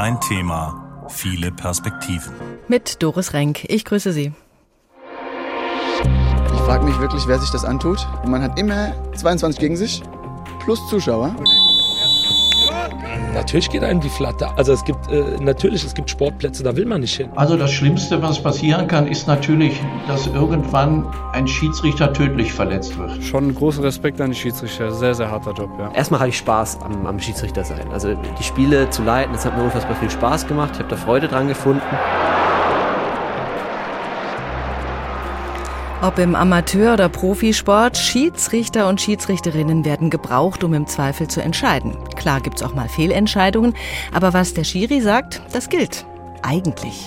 Ein Thema, viele Perspektiven. Mit Doris Renk. Ich grüße Sie. Ich frage mich wirklich, wer sich das antut. Man hat immer 22 gegen sich, plus Zuschauer. Natürlich geht einem die Flatter. Also es gibt äh, natürlich, es gibt Sportplätze, da will man nicht hin. Also das Schlimmste, was passieren kann, ist natürlich, dass irgendwann ein Schiedsrichter tödlich verletzt wird. Schon großen Respekt an die Schiedsrichter, sehr, sehr harter Job, ja. Erstmal hatte ich Spaß am, am Schiedsrichter sein. Also die Spiele zu leiten, das hat mir unfassbar viel Spaß gemacht. Ich habe da Freude dran gefunden. Ob im Amateur- oder Profisport, Schiedsrichter und Schiedsrichterinnen werden gebraucht, um im Zweifel zu entscheiden. Klar gibt's auch mal Fehlentscheidungen, aber was der Schiri sagt, das gilt. Eigentlich.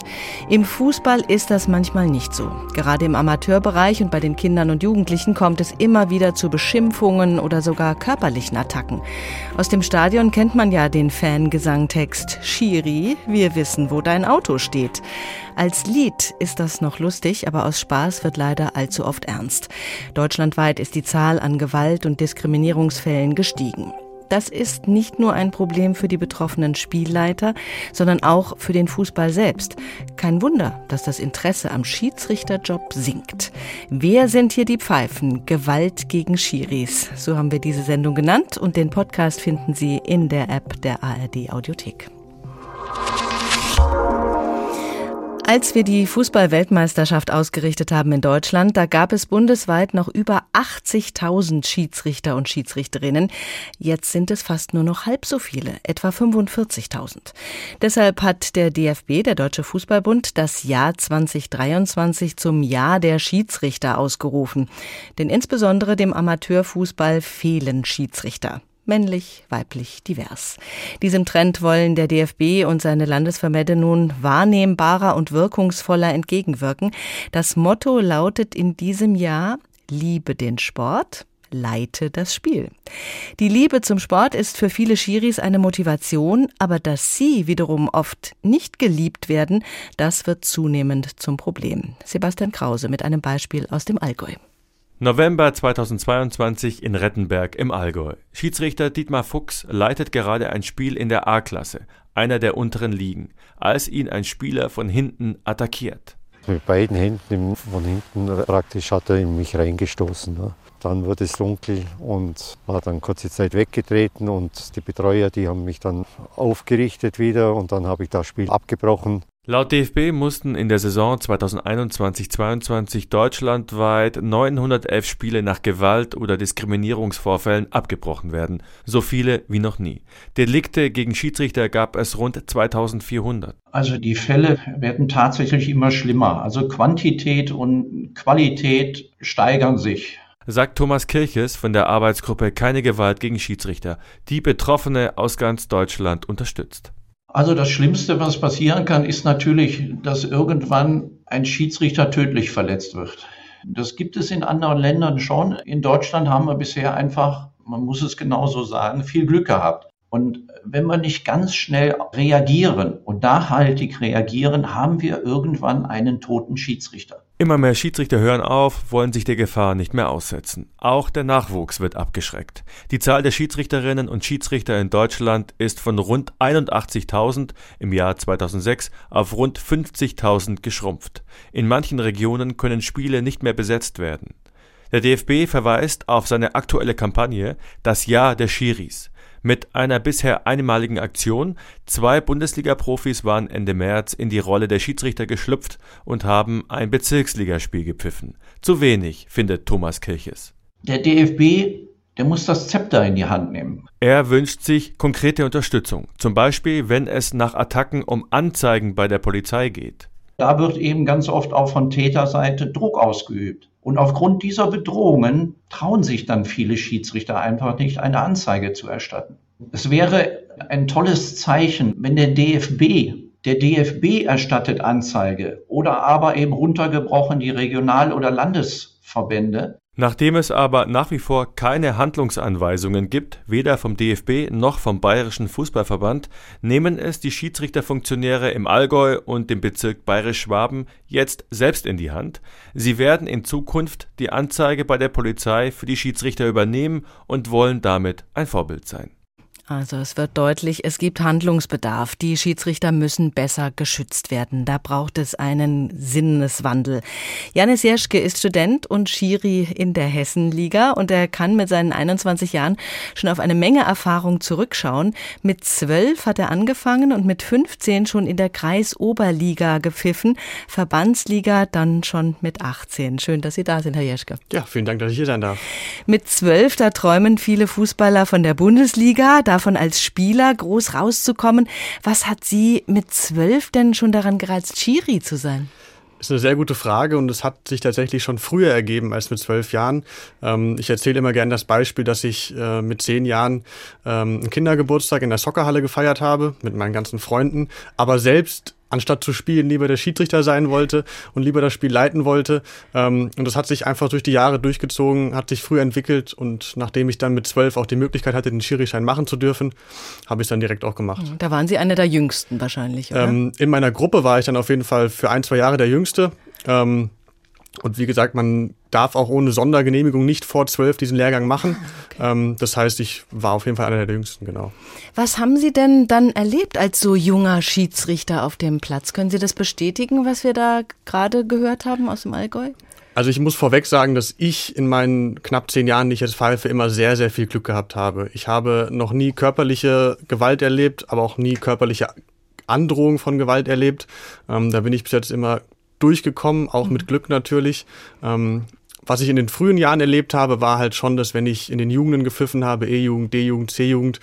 Im Fußball ist das manchmal nicht so. Gerade im Amateurbereich und bei den Kindern und Jugendlichen kommt es immer wieder zu Beschimpfungen oder sogar körperlichen Attacken. Aus dem Stadion kennt man ja den Fangesangtext Schiri, wir wissen, wo dein Auto steht. Als Lied ist das noch lustig, aber aus Spaß wird leider allzu oft ernst. Deutschlandweit ist die Zahl an Gewalt- und Diskriminierungsfällen gestiegen. Das ist nicht nur ein Problem für die betroffenen Spielleiter, sondern auch für den Fußball selbst. Kein Wunder, dass das Interesse am Schiedsrichterjob sinkt. Wer sind hier die Pfeifen? Gewalt gegen Schiris. So haben wir diese Sendung genannt und den Podcast finden Sie in der App der ARD Audiothek. Als wir die Fußball-Weltmeisterschaft ausgerichtet haben in Deutschland, da gab es bundesweit noch über 80.000 Schiedsrichter und Schiedsrichterinnen. Jetzt sind es fast nur noch halb so viele, etwa 45.000. Deshalb hat der DFB, der Deutsche Fußballbund, das Jahr 2023 zum Jahr der Schiedsrichter ausgerufen. Denn insbesondere dem Amateurfußball fehlen Schiedsrichter männlich, weiblich, divers. Diesem Trend wollen der DFB und seine Landesverbände nun wahrnehmbarer und wirkungsvoller entgegenwirken. Das Motto lautet in diesem Jahr Liebe den Sport, leite das Spiel. Die Liebe zum Sport ist für viele Schiris eine Motivation, aber dass sie wiederum oft nicht geliebt werden, das wird zunehmend zum Problem. Sebastian Krause mit einem Beispiel aus dem Allgäu. November 2022 in Rettenberg im Allgäu. Schiedsrichter Dietmar Fuchs leitet gerade ein Spiel in der A-Klasse, einer der unteren Ligen, als ihn ein Spieler von hinten attackiert. Mit beiden Händen von hinten praktisch hat er in mich reingestoßen. Ne? Dann wurde es dunkel und war dann kurze Zeit weggetreten und die Betreuer, die haben mich dann aufgerichtet wieder und dann habe ich das Spiel abgebrochen. Laut DFB mussten in der Saison 2021-22 deutschlandweit 911 Spiele nach Gewalt- oder Diskriminierungsvorfällen abgebrochen werden, so viele wie noch nie. Delikte gegen Schiedsrichter gab es rund 2400. Also die Fälle werden tatsächlich immer schlimmer. Also Quantität und Qualität steigern sich sagt Thomas Kirches von der Arbeitsgruppe Keine Gewalt gegen Schiedsrichter, die Betroffene aus ganz Deutschland unterstützt. Also das Schlimmste, was passieren kann, ist natürlich, dass irgendwann ein Schiedsrichter tödlich verletzt wird. Das gibt es in anderen Ländern schon. In Deutschland haben wir bisher einfach, man muss es genauso sagen, viel Glück gehabt. Und wenn wir nicht ganz schnell reagieren und nachhaltig reagieren, haben wir irgendwann einen toten Schiedsrichter. Immer mehr Schiedsrichter hören auf, wollen sich der Gefahr nicht mehr aussetzen. Auch der Nachwuchs wird abgeschreckt. Die Zahl der Schiedsrichterinnen und Schiedsrichter in Deutschland ist von rund 81.000 im Jahr 2006 auf rund 50.000 geschrumpft. In manchen Regionen können Spiele nicht mehr besetzt werden. Der DFB verweist auf seine aktuelle Kampagne Das Jahr der Schiris. Mit einer bisher einmaligen Aktion, zwei Bundesliga-Profis waren Ende März in die Rolle der Schiedsrichter geschlüpft und haben ein Bezirksligaspiel gepfiffen. Zu wenig, findet Thomas Kirches. Der DFB der muss das Zepter in die Hand nehmen. Er wünscht sich konkrete Unterstützung, zum Beispiel wenn es nach Attacken um Anzeigen bei der Polizei geht. Da wird eben ganz oft auch von Täterseite Druck ausgeübt. Und aufgrund dieser Bedrohungen trauen sich dann viele Schiedsrichter einfach nicht, eine Anzeige zu erstatten. Es wäre ein tolles Zeichen, wenn der DFB, der DFB erstattet Anzeige oder aber eben runtergebrochen die Regional- oder Landesverbände, Nachdem es aber nach wie vor keine Handlungsanweisungen gibt, weder vom DFB noch vom Bayerischen Fußballverband, nehmen es die Schiedsrichterfunktionäre im Allgäu und dem Bezirk Bayerisch-Schwaben jetzt selbst in die Hand. Sie werden in Zukunft die Anzeige bei der Polizei für die Schiedsrichter übernehmen und wollen damit ein Vorbild sein. Also es wird deutlich, es gibt Handlungsbedarf. Die Schiedsrichter müssen besser geschützt werden. Da braucht es einen Sinneswandel. Janis Jeschke ist Student und Schiri in der Hessenliga und er kann mit seinen 21 Jahren schon auf eine Menge Erfahrung zurückschauen. Mit zwölf hat er angefangen und mit 15 schon in der Kreisoberliga gepfiffen. Verbandsliga dann schon mit 18. Schön, dass Sie da sind, Herr Jeschke. Ja, vielen Dank, dass ich hier sein darf. Mit zwölf, da träumen viele Fußballer von der Bundesliga. Da davon als Spieler groß rauszukommen. Was hat Sie mit zwölf denn schon daran gereizt, Chiri zu sein? Das ist eine sehr gute Frage und es hat sich tatsächlich schon früher ergeben als mit zwölf Jahren. Ähm, ich erzähle immer gerne das Beispiel, dass ich äh, mit zehn Jahren ähm, einen Kindergeburtstag in der Soccerhalle gefeiert habe mit meinen ganzen Freunden, aber selbst anstatt zu spielen, lieber der Schiedsrichter sein wollte und lieber das Spiel leiten wollte. Ähm, und das hat sich einfach durch die Jahre durchgezogen, hat sich früh entwickelt und nachdem ich dann mit zwölf auch die Möglichkeit hatte, den Schirischein machen zu dürfen, habe ich es dann direkt auch gemacht. Da waren Sie einer der Jüngsten wahrscheinlich, oder? Ähm, in meiner Gruppe war ich dann auf jeden Fall für ein, zwei Jahre der Jüngste. Ähm, und wie gesagt, man darf auch ohne Sondergenehmigung nicht vor zwölf diesen Lehrgang machen. Ah, okay. Ähm, das heißt, ich war auf jeden Fall einer der jüngsten, genau. Was haben Sie denn dann erlebt als so junger Schiedsrichter auf dem Platz? Können Sie das bestätigen, was wir da gerade gehört haben aus dem Allgäu? Also ich muss vorweg sagen, dass ich in meinen knapp zehn Jahren, die ich jetzt pfeife, immer sehr, sehr viel Glück gehabt habe. Ich habe noch nie körperliche Gewalt erlebt, aber auch nie körperliche Androhung von Gewalt erlebt. Ähm, da bin ich bis jetzt immer durchgekommen, auch mhm. mit Glück natürlich. Ähm, was ich in den frühen Jahren erlebt habe, war halt schon, dass wenn ich in den Jugenden gepfiffen habe, E-Jugend, D-Jugend, C-Jugend,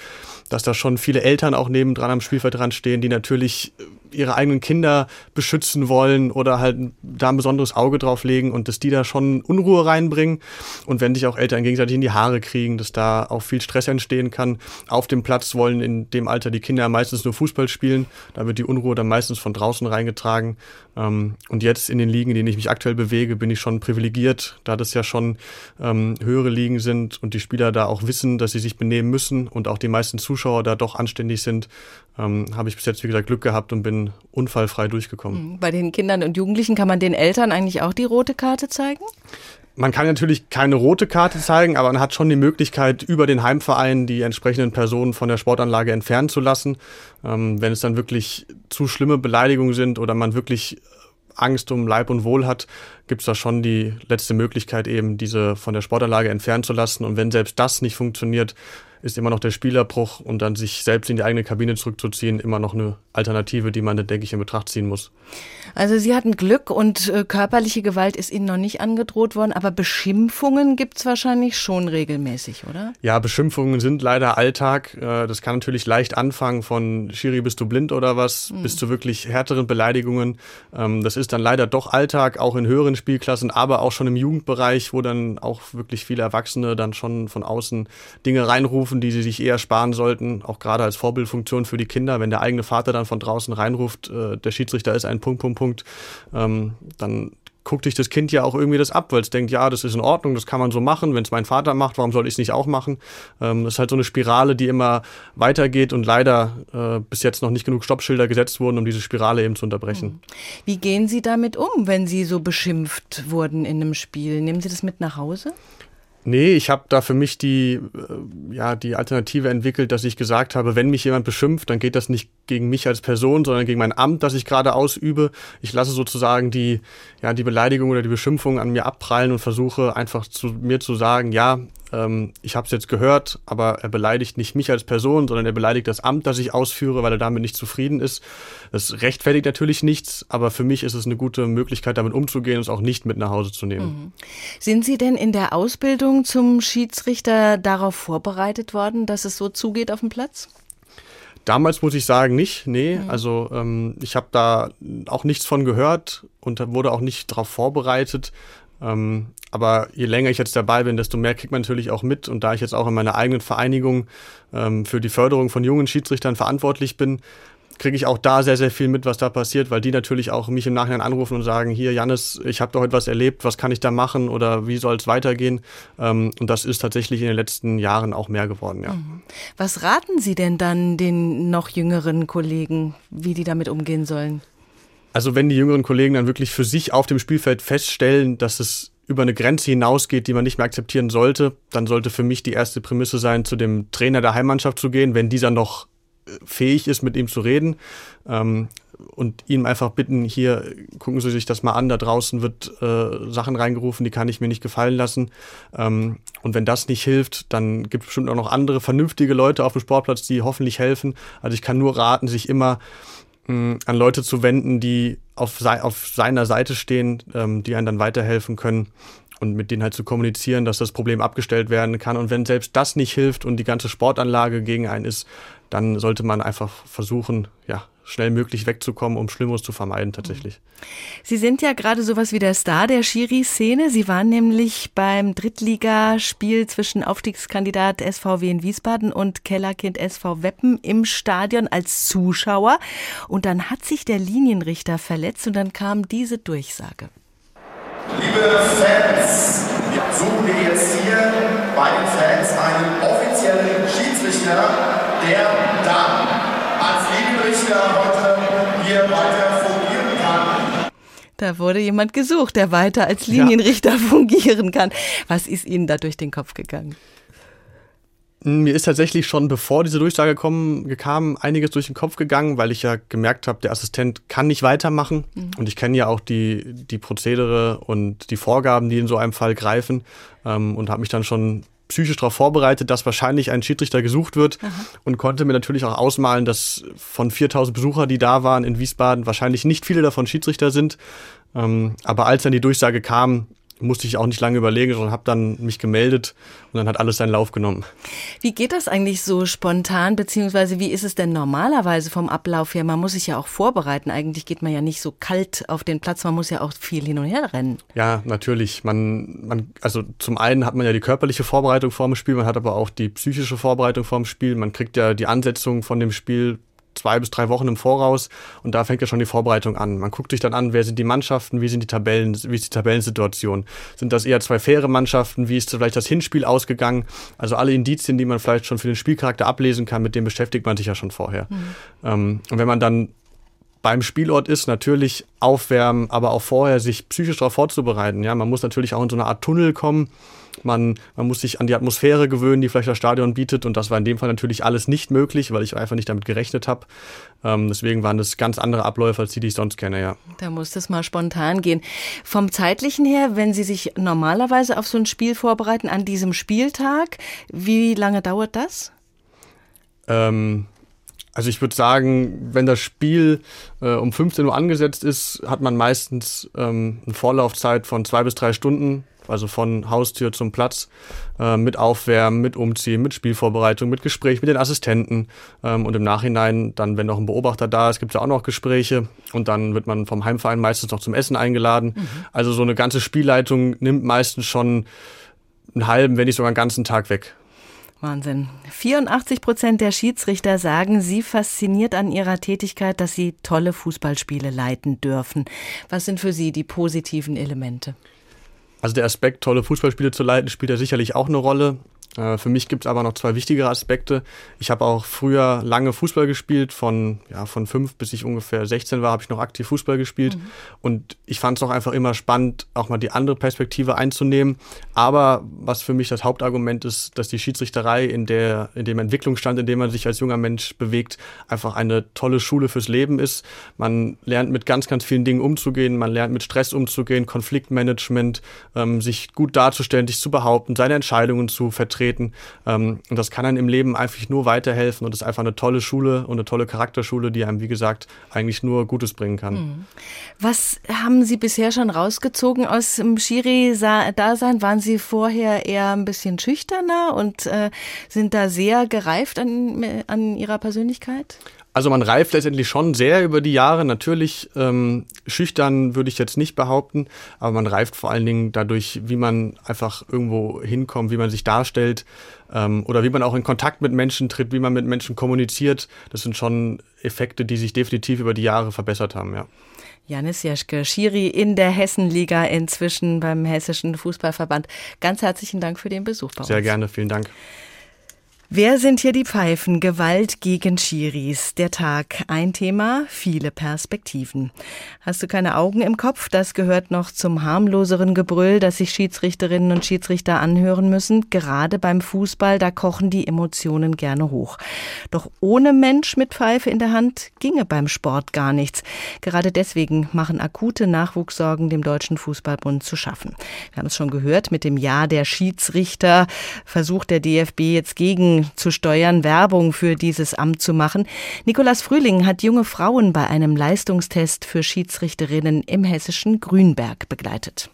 dass da schon viele Eltern auch nebendran am Spielfeld dran stehen, die natürlich ihre eigenen Kinder beschützen wollen oder halt da ein besonderes Auge drauf legen und dass die da schon Unruhe reinbringen. Und wenn sich auch Eltern gegenseitig in die Haare kriegen, dass da auch viel Stress entstehen kann. Auf dem Platz wollen in dem Alter die Kinder meistens nur Fußball spielen, da wird die Unruhe dann meistens von draußen reingetragen. Ähm, und jetzt in den Ligen, in denen ich mich aktuell bewege, bin ich schon privilegiert, da das ja schon ähm, höhere Ligen sind und die Spieler da auch wissen, dass sie sich benehmen müssen und auch die meisten Zuschauer da doch anständig sind, ähm, habe ich bis jetzt, wie gesagt, Glück gehabt und bin unfallfrei durchgekommen. Mhm. Bei den Kindern und Jugendlichen kann man den Eltern eigentlich auch die rote Karte zeigen? Man kann natürlich keine rote Karte zeigen, aber man hat schon die Möglichkeit, über den Heimverein die entsprechenden Personen von der Sportanlage entfernen zu lassen. Ähm, wenn es dann wirklich zu schlimme Beleidigungen sind oder man wirklich Angst um Leib und Wohl hat, gibt es da schon die letzte Möglichkeit, eben diese von der Sportanlage entfernen zu lassen. Und wenn selbst das nicht funktioniert, ist immer noch der Spielerbruch und dann sich selbst in die eigene Kabine zurückzuziehen, immer noch eine Alternative, die man, denke ich, in Betracht ziehen muss. Also Sie hatten Glück und äh, körperliche Gewalt ist Ihnen noch nicht angedroht worden, aber Beschimpfungen gibt es wahrscheinlich schon regelmäßig, oder? Ja, Beschimpfungen sind leider Alltag. Äh, das kann natürlich leicht anfangen von Schiri, bist du blind oder was, mhm. bis zu wirklich härteren Beleidigungen. Ähm, das ist dann leider doch Alltag, auch in höheren Spielklassen, aber auch schon im Jugendbereich, wo dann auch wirklich viele Erwachsene dann schon von außen Dinge reinrufen, die sie sich eher sparen sollten, auch gerade als Vorbildfunktion für die Kinder, wenn der eigene Vater dann von draußen reinruft, äh, der Schiedsrichter ist ein Punkt, Punkt, Punkt, ähm, dann guckt sich das Kind ja auch irgendwie das ab, weil es denkt, ja, das ist in Ordnung, das kann man so machen. Wenn es mein Vater macht, warum soll ich es nicht auch machen? Ähm, das ist halt so eine Spirale, die immer weitergeht und leider äh, bis jetzt noch nicht genug Stoppschilder gesetzt wurden, um diese Spirale eben zu unterbrechen. Hm. Wie gehen Sie damit um, wenn Sie so beschimpft wurden in einem Spiel? Nehmen Sie das mit nach Hause? Nee, ich habe da für mich die, äh, ja, die Alternative entwickelt, dass ich gesagt habe, wenn mich jemand beschimpft, dann geht das nicht gegen mich als Person, sondern gegen mein Amt, das ich gerade ausübe. Ich lasse sozusagen die, ja, die Beleidigung oder die Beschimpfung an mir abprallen und versuche einfach zu mir zu sagen, ja, ähm, ich habe es jetzt gehört, aber er beleidigt nicht mich als Person, sondern er beleidigt das Amt, das ich ausführe, weil er damit nicht zufrieden ist. Das rechtfertigt natürlich nichts, aber für mich ist es eine gute Möglichkeit, damit umzugehen und es auch nicht mit nach Hause zu nehmen. Mhm. Sind Sie denn in der Ausbildung zum Schiedsrichter darauf vorbereitet worden, dass es so zugeht auf dem Platz? Damals muss ich sagen, nicht. Nee, mhm. also ähm, ich habe da auch nichts von gehört und wurde auch nicht darauf vorbereitet. Ähm, aber je länger ich jetzt dabei bin, desto mehr kriegt man natürlich auch mit. Und da ich jetzt auch in meiner eigenen Vereinigung ähm, für die Förderung von jungen Schiedsrichtern verantwortlich bin, kriege ich auch da sehr, sehr viel mit, was da passiert, weil die natürlich auch mich im Nachhinein anrufen und sagen, hier, Jannis, ich habe da heute was erlebt, was kann ich da machen oder wie soll es weitergehen? Ähm, und das ist tatsächlich in den letzten Jahren auch mehr geworden, ja. Mhm. Was raten Sie denn dann den noch jüngeren Kollegen, wie die damit umgehen sollen? Also wenn die jüngeren Kollegen dann wirklich für sich auf dem Spielfeld feststellen, dass es über eine Grenze hinausgeht, die man nicht mehr akzeptieren sollte, dann sollte für mich die erste Prämisse sein, zu dem Trainer der Heimmannschaft zu gehen, wenn dieser noch äh, fähig ist, mit ihm zu reden. Ähm, und ihm einfach bitten, hier gucken Sie sich das mal an, da draußen wird äh, Sachen reingerufen, die kann ich mir nicht gefallen lassen. Ähm, und wenn das nicht hilft, dann gibt es bestimmt auch noch andere vernünftige Leute auf dem Sportplatz, die hoffentlich helfen. Also ich kann nur raten, sich immer mh, an Leute zu wenden, die auf, auf seiner Seite stehen, ähm, die einem dann weiterhelfen können und mit denen halt zu kommunizieren, dass das Problem abgestellt werden kann. Und wenn selbst das nicht hilft und die ganze Sportanlage gegen einen ist, dann sollte man einfach versuchen, ja, schnell möglich wegzukommen, um Schlimmeres zu vermeiden tatsächlich. Sie sind ja gerade sowas wie der Star der Schiri-Szene. Sie waren nämlich beim Drittligaspiel zwischen Aufstiegskandidat SVW in Wiesbaden und Kellerkind SV Weppen im Stadion als Zuschauer. Und dann hat sich der Linienrichter verletzt und dann kam diese Durchsage. Liebe Fans, wir suchen wir jetzt hier bei den Fans einen offiziellen Schiedsrichter, der dann als Linienrichter heute hier weiter fungieren kann. Da wurde jemand gesucht, der weiter als Linienrichter ja. fungieren kann. Was ist Ihnen da durch den Kopf gegangen? Mir ist tatsächlich schon, bevor diese Durchsage kommen, kam, einiges durch den Kopf gegangen, weil ich ja gemerkt habe, der Assistent kann nicht weitermachen. Mhm. Und ich kenne ja auch die, die Prozedere und die Vorgaben, die in so einem Fall greifen. Ähm, und habe mich dann schon psychisch darauf vorbereitet, dass wahrscheinlich ein Schiedsrichter gesucht wird Aha. und konnte mir natürlich auch ausmalen, dass von 4000 Besucher, die da waren in Wiesbaden, wahrscheinlich nicht viele davon Schiedsrichter sind. Ähm, aber als dann die Durchsage kam, musste ich auch nicht lange überlegen, sondern habe dann mich gemeldet und dann hat alles seinen Lauf genommen. Wie geht das eigentlich so spontan, beziehungsweise wie ist es denn normalerweise vom Ablauf her? Man muss sich ja auch vorbereiten. Eigentlich geht man ja nicht so kalt auf den Platz, man muss ja auch viel hin und her rennen. Ja, natürlich. Man, man, also zum einen hat man ja die körperliche Vorbereitung vor dem Spiel, man hat aber auch die psychische Vorbereitung vor dem Spiel. Man kriegt ja die Ansetzung von dem Spiel zwei bis drei Wochen im Voraus und da fängt ja schon die Vorbereitung an. Man guckt sich dann an, wer sind die Mannschaften, wie sind die Tabellen, wie ist die Tabellensituation. Sind das eher zwei faire Mannschaften, wie ist vielleicht das Hinspiel ausgegangen? Also alle Indizien, die man vielleicht schon für den Spielcharakter ablesen kann, mit dem beschäftigt man sich ja schon vorher. Mhm. Ähm, und wenn man dann beim Spielort ist, natürlich aufwärmen, aber auch vorher sich psychisch darauf vorzubereiten. Ja, man muss natürlich auch in so eine Art Tunnel kommen man, man muss sich an die Atmosphäre gewöhnen, die vielleicht das Stadion bietet. Und das war in dem Fall natürlich alles nicht möglich, weil ich einfach nicht damit gerechnet habe. Ähm, deswegen waren das ganz andere Abläufe als die, die ich sonst kenne, ja. Da muss das mal spontan gehen. Vom zeitlichen her, wenn Sie sich normalerweise auf so ein Spiel vorbereiten, an diesem Spieltag, wie lange dauert das? Ähm, also ich würde sagen, wenn das Spiel äh, um 15 Uhr angesetzt ist, hat man meistens ähm, eine Vorlaufzeit von zwei bis drei Stunden also von Haustür zum Platz, äh, mit Aufwärmen, mit Umziehen, mit Spielvorbereitung, mit Gespräch mit den Assistenten ähm, und im Nachhinein dann, wenn noch ein Beobachter da ist, gibt es ja auch noch Gespräche und dann wird man vom Heimverein meistens noch zum Essen eingeladen. Mhm. Also so eine ganze Spielleitung nimmt meistens schon einen halben, wenn nicht sogar einen ganzen Tag weg. Wahnsinn. 84 Prozent der Schiedsrichter sagen, sie fasziniert an ihrer Tätigkeit, dass sie tolle Fußballspiele leiten dürfen. Was sind für Sie die positiven Elemente? Also der Aspekt, tolle Fußballspiele zu leiten, spielt ja sicherlich auch eine Rolle. Äh, für mich gibt es aber noch zwei wichtigere Aspekte. Ich habe auch früher lange Fußball gespielt, von, ja, von fünf bis ich ungefähr 16 war, habe ich noch aktiv Fußball gespielt. Mhm. Und ich fand es auch einfach immer spannend, auch mal die andere Perspektive einzunehmen. Aber was für mich das Hauptargument ist, dass die Schiedsrichterei in, der, in dem Entwicklungsstand, in dem man sich als junger Mensch bewegt, einfach eine tolle Schule fürs Leben ist. Man lernt mit ganz, ganz vielen Dingen umzugehen, man lernt mit Stress umzugehen, Konfliktmanagement, ähm, sich gut darzustellen, sich zu behaupten, seine Entscheidungen zu vertreten treten. Ähm, und das kann einem im Leben einfach nur weiterhelfen und ist einfach eine tolle Schule und eine tolle Charakterschule, die einem, wie gesagt, eigentlich nur Gutes bringen kann. Mhm. Was haben Sie bisher schon rausgezogen aus dem Schiri-Dasein? Waren Sie vorher eher ein bisschen schüchterner und äh, sind da sehr gereift an, an Ihrer Persönlichkeit? Also man reift letztendlich schon sehr über die Jahre. Natürlich ähm, schüchtern würde ich jetzt nicht behaupten, aber man reift vor allen Dingen dadurch, wie man einfach irgendwo hinkommt, wie man sich darstellt ähm, oder wie man auch in Kontakt mit Menschen tritt, wie man mit Menschen kommuniziert. Das sind schon Effekte, die sich definitiv über die Jahre verbessert haben, ja. Janis Jeschke, Schiri in der Hessenliga inzwischen beim Hessischen Fußballverband. Ganz herzlichen Dank für den Besuch bei uns. Sehr gerne, vielen Dank. Wer sind hier die Pfeifen? Gewalt gegen Schiris. Der Tag. Ein Thema, viele Perspektiven. Hast du keine Augen im Kopf? Das gehört noch zum harmloseren Gebrüll, das sich Schiedsrichterinnen und Schiedsrichter anhören müssen. Gerade beim Fußball, da kochen die Emotionen gerne hoch. Doch ohne Mensch mit Pfeife in der Hand ginge beim Sport gar nichts. Gerade deswegen machen akute Nachwuchssorgen dem Deutschen Fußballbund zu schaffen. Wir haben es schon gehört, mit dem Jahr der Schiedsrichter versucht der DFB jetzt gegen zu steuern, Werbung für dieses Amt zu machen. Nikolas Frühling hat junge Frauen bei einem Leistungstest für Schiedsrichterinnen im hessischen Grünberg begleitet.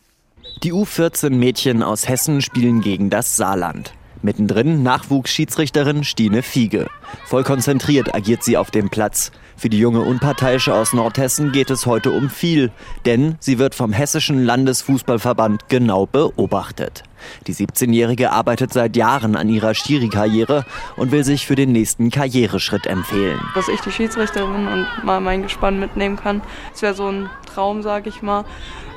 Die U14-Mädchen aus Hessen spielen gegen das Saarland. Mittendrin Nachwuchsschiedsrichterin Stine Fiege. Voll konzentriert agiert sie auf dem Platz. Für die junge Unparteiische aus Nordhessen geht es heute um viel, denn sie wird vom Hessischen Landesfußballverband genau beobachtet. Die 17-Jährige arbeitet seit Jahren an ihrer Schiri-Karriere und will sich für den nächsten Karriereschritt empfehlen. Dass ich die Schiedsrichterin und mal mein Gespann mitnehmen kann, das wäre so ein Traum, sag ich mal.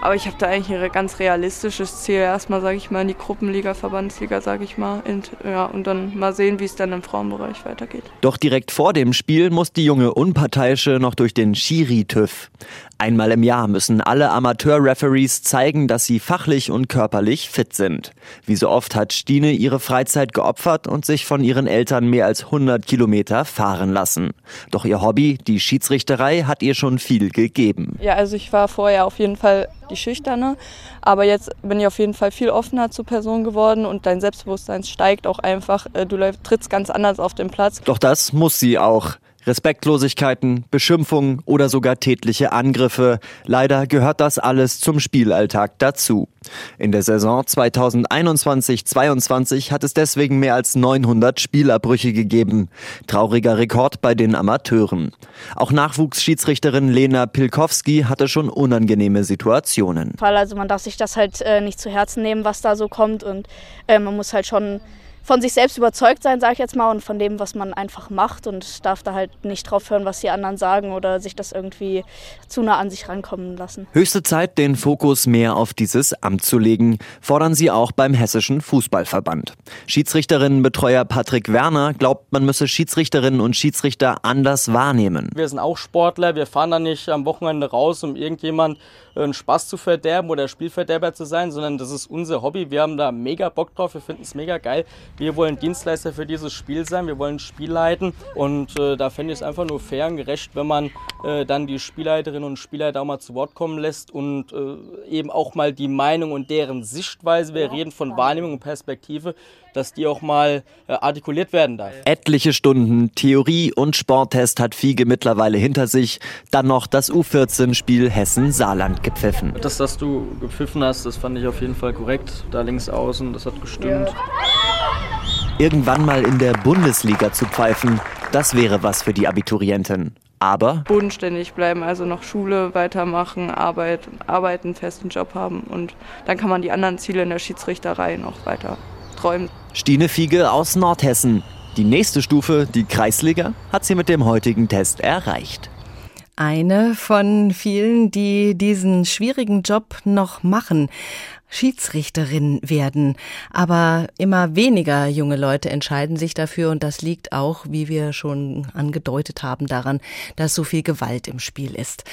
Aber ich habe da eigentlich ein ganz realistisches Ziel. Erstmal, sage ich mal, in die Gruppenliga, Verbandsliga, sage ich mal. Und, ja, und dann mal sehen, wie es dann im Frauenbereich weitergeht. Doch direkt vor dem Spiel muss die junge Unparteiische noch durch den Schiri-TÜV. Einmal im Jahr müssen alle Amateur-Referees zeigen, dass sie fachlich und körperlich fit sind. Wie so oft hat Stine ihre Freizeit geopfert und sich von ihren Eltern mehr als 100 Kilometer fahren lassen. Doch ihr Hobby, die Schiedsrichterei, hat ihr schon viel gegeben. Ja, also ich war vorher auf jeden Fall die Schüchterne, aber jetzt bin ich auf jeden Fall viel offener zur Person geworden und dein Selbstbewusstsein steigt auch einfach. Äh, du trittst ganz anders auf den Platz. Doch das muss sie auch. Respektlosigkeiten, Beschimpfungen oder sogar tätliche Angriffe. Leider gehört das alles zum Spielalltag dazu. In der Saison 2021-22 hat es deswegen mehr als 900 Spielabbrüche gegeben. Trauriger Rekord bei den Amateuren. Auch Nachwuchsschiedsrichterin Lena Pilkowski hatte schon unangenehme Situationen. Also man darf sich das halt äh, nicht zu Herzen nehmen, was da so kommt und äh, man muss halt schon von sich selbst überzeugt sein, sage ich jetzt mal, und von dem, was man einfach macht und darf da halt nicht drauf hören, was die anderen sagen oder sich das irgendwie zu nah an sich rankommen lassen. Höchste Zeit, den Fokus mehr auf dieses Amt zu legen, fordern sie auch beim Hessischen Fußballverband. Schiedsrichterinnenbetreuer Patrick Werner glaubt, man müsse Schiedsrichterinnen und Schiedsrichter anders wahrnehmen. Wir sind auch Sportler, wir fahren da nicht am Wochenende raus, um irgendjemand einen Spaß zu verderben oder Spielverderber zu sein, sondern das ist unser Hobby. Wir haben da mega Bock drauf, wir finden es mega geil. Wir wollen Dienstleister für dieses Spiel sein, wir wollen ein Spiel leiten und äh, da fände ich es einfach nur fair und gerecht, wenn man äh, dann die Spielleiterinnen und Spielleiter auch mal zu Wort kommen lässt und äh, eben auch mal die Meinung und deren Sichtweise, wir reden von Wahrnehmung und Perspektive, dass die auch mal äh, artikuliert werden darf. Etliche Stunden Theorie und Sporttest hat Fiege mittlerweile hinter sich. Dann noch das U14-Spiel Hessen-Saarland gepfiffen. Das, dass du gepfiffen hast, das fand ich auf jeden Fall korrekt. Da links außen, das hat gestimmt. Irgendwann mal in der Bundesliga zu pfeifen, das wäre was für die Abiturienten. Aber bodenständig bleiben, also noch Schule weitermachen, Arbeit, arbeiten, festen Job haben und dann kann man die anderen Ziele in der Schiedsrichterei noch weiter träumen. Stine Fiege aus Nordhessen. Die nächste Stufe, die Kreisliga, hat sie mit dem heutigen Test erreicht. Eine von vielen, die diesen schwierigen Job noch machen. Schiedsrichterin werden. Aber immer weniger junge Leute entscheiden sich dafür und das liegt auch, wie wir schon angedeutet haben, daran, dass so viel Gewalt im Spiel ist.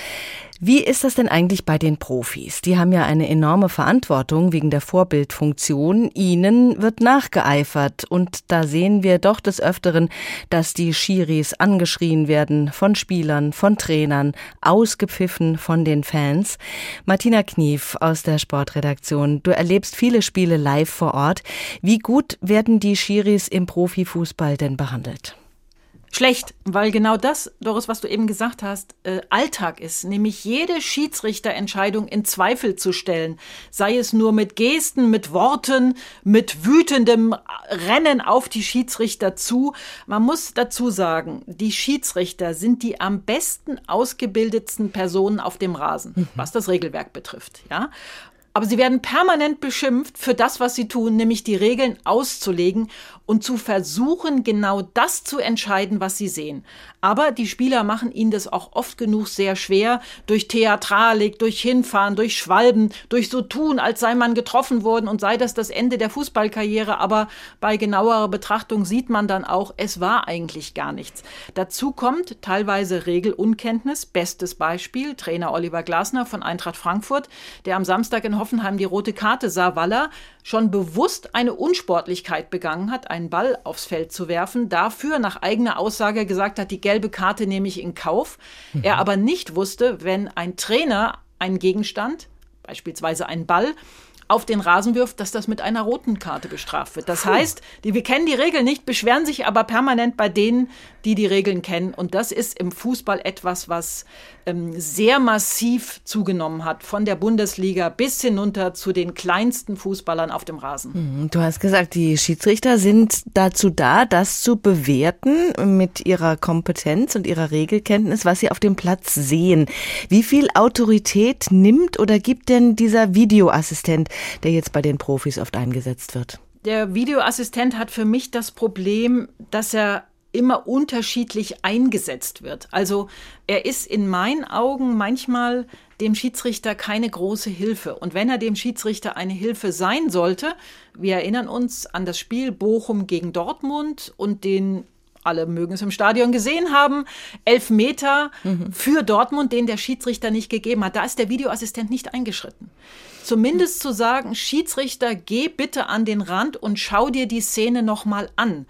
Wie ist das denn eigentlich bei den Profis? Die haben ja eine enorme Verantwortung wegen der Vorbildfunktion. Ihnen wird nachgeeifert und da sehen wir doch des Öfteren, dass die Schiris angeschrien werden von Spielern, von Trainern, ausgepfiffen von den Fans. Martina Knief aus der Sportredaktion, du erlebst viele Spiele live vor Ort. Wie gut werden die Schiris im Profifußball denn behandelt? Schlecht, weil genau das, Doris, was du eben gesagt hast, äh, Alltag ist, nämlich jede Schiedsrichterentscheidung in Zweifel zu stellen, sei es nur mit Gesten, mit Worten, mit wütendem Rennen auf die Schiedsrichter zu. Man muss dazu sagen, die Schiedsrichter sind die am besten ausgebildetsten Personen auf dem Rasen, mhm. was das Regelwerk betrifft, ja. aber sie werden permanent beschimpft für das, was sie tun, nämlich die Regeln auszulegen und zu versuchen, genau das zu entscheiden, was sie sehen. Aber die Spieler machen ihnen das auch oft genug sehr schwer, durch Theatralik, durch Hinfahren, durch Schwalben, durch so tun, als sei man getroffen worden und sei das das Ende der Fußballkarriere. Aber bei genauerer Betrachtung sieht man dann auch, es war eigentlich gar nichts. Dazu kommt teilweise Regelunkenntnis. Bestes Beispiel, Trainer Oliver Glasner von Eintracht Frankfurt, der am Samstag in Hoffenheim die rote Karte sah, weil er schon bewusst eine Unsportlichkeit begangen hat, einen Ball aufs Feld zu werfen, dafür nach eigener Aussage gesagt hat, die gelbe Karte nehme ich in Kauf. Mhm. Er aber nicht wusste, wenn ein Trainer einen Gegenstand, beispielsweise einen Ball, auf den Rasen wirft, dass das mit einer roten Karte bestraft wird. Das Puh. heißt, die, wir kennen die Regeln nicht, beschweren sich aber permanent bei denen, die die Regeln kennen. Und das ist im Fußball etwas, was ähm, sehr massiv zugenommen hat, von der Bundesliga bis hinunter zu den kleinsten Fußballern auf dem Rasen. Hm, du hast gesagt, die Schiedsrichter sind dazu da, das zu bewerten mit ihrer Kompetenz und ihrer Regelkenntnis, was sie auf dem Platz sehen. Wie viel Autorität nimmt oder gibt denn dieser Videoassistent, der jetzt bei den Profis oft eingesetzt wird? Der Videoassistent hat für mich das Problem, dass er immer unterschiedlich eingesetzt wird. Also er ist in meinen Augen manchmal dem Schiedsrichter keine große Hilfe. Und wenn er dem Schiedsrichter eine Hilfe sein sollte, wir erinnern uns an das Spiel Bochum gegen Dortmund und den alle mögen es im Stadion gesehen haben, elf Meter mhm. für Dortmund, den der Schiedsrichter nicht gegeben hat. Da ist der Videoassistent nicht eingeschritten. Zumindest zu sagen, Schiedsrichter, geh bitte an den Rand und schau dir die Szene nochmal an.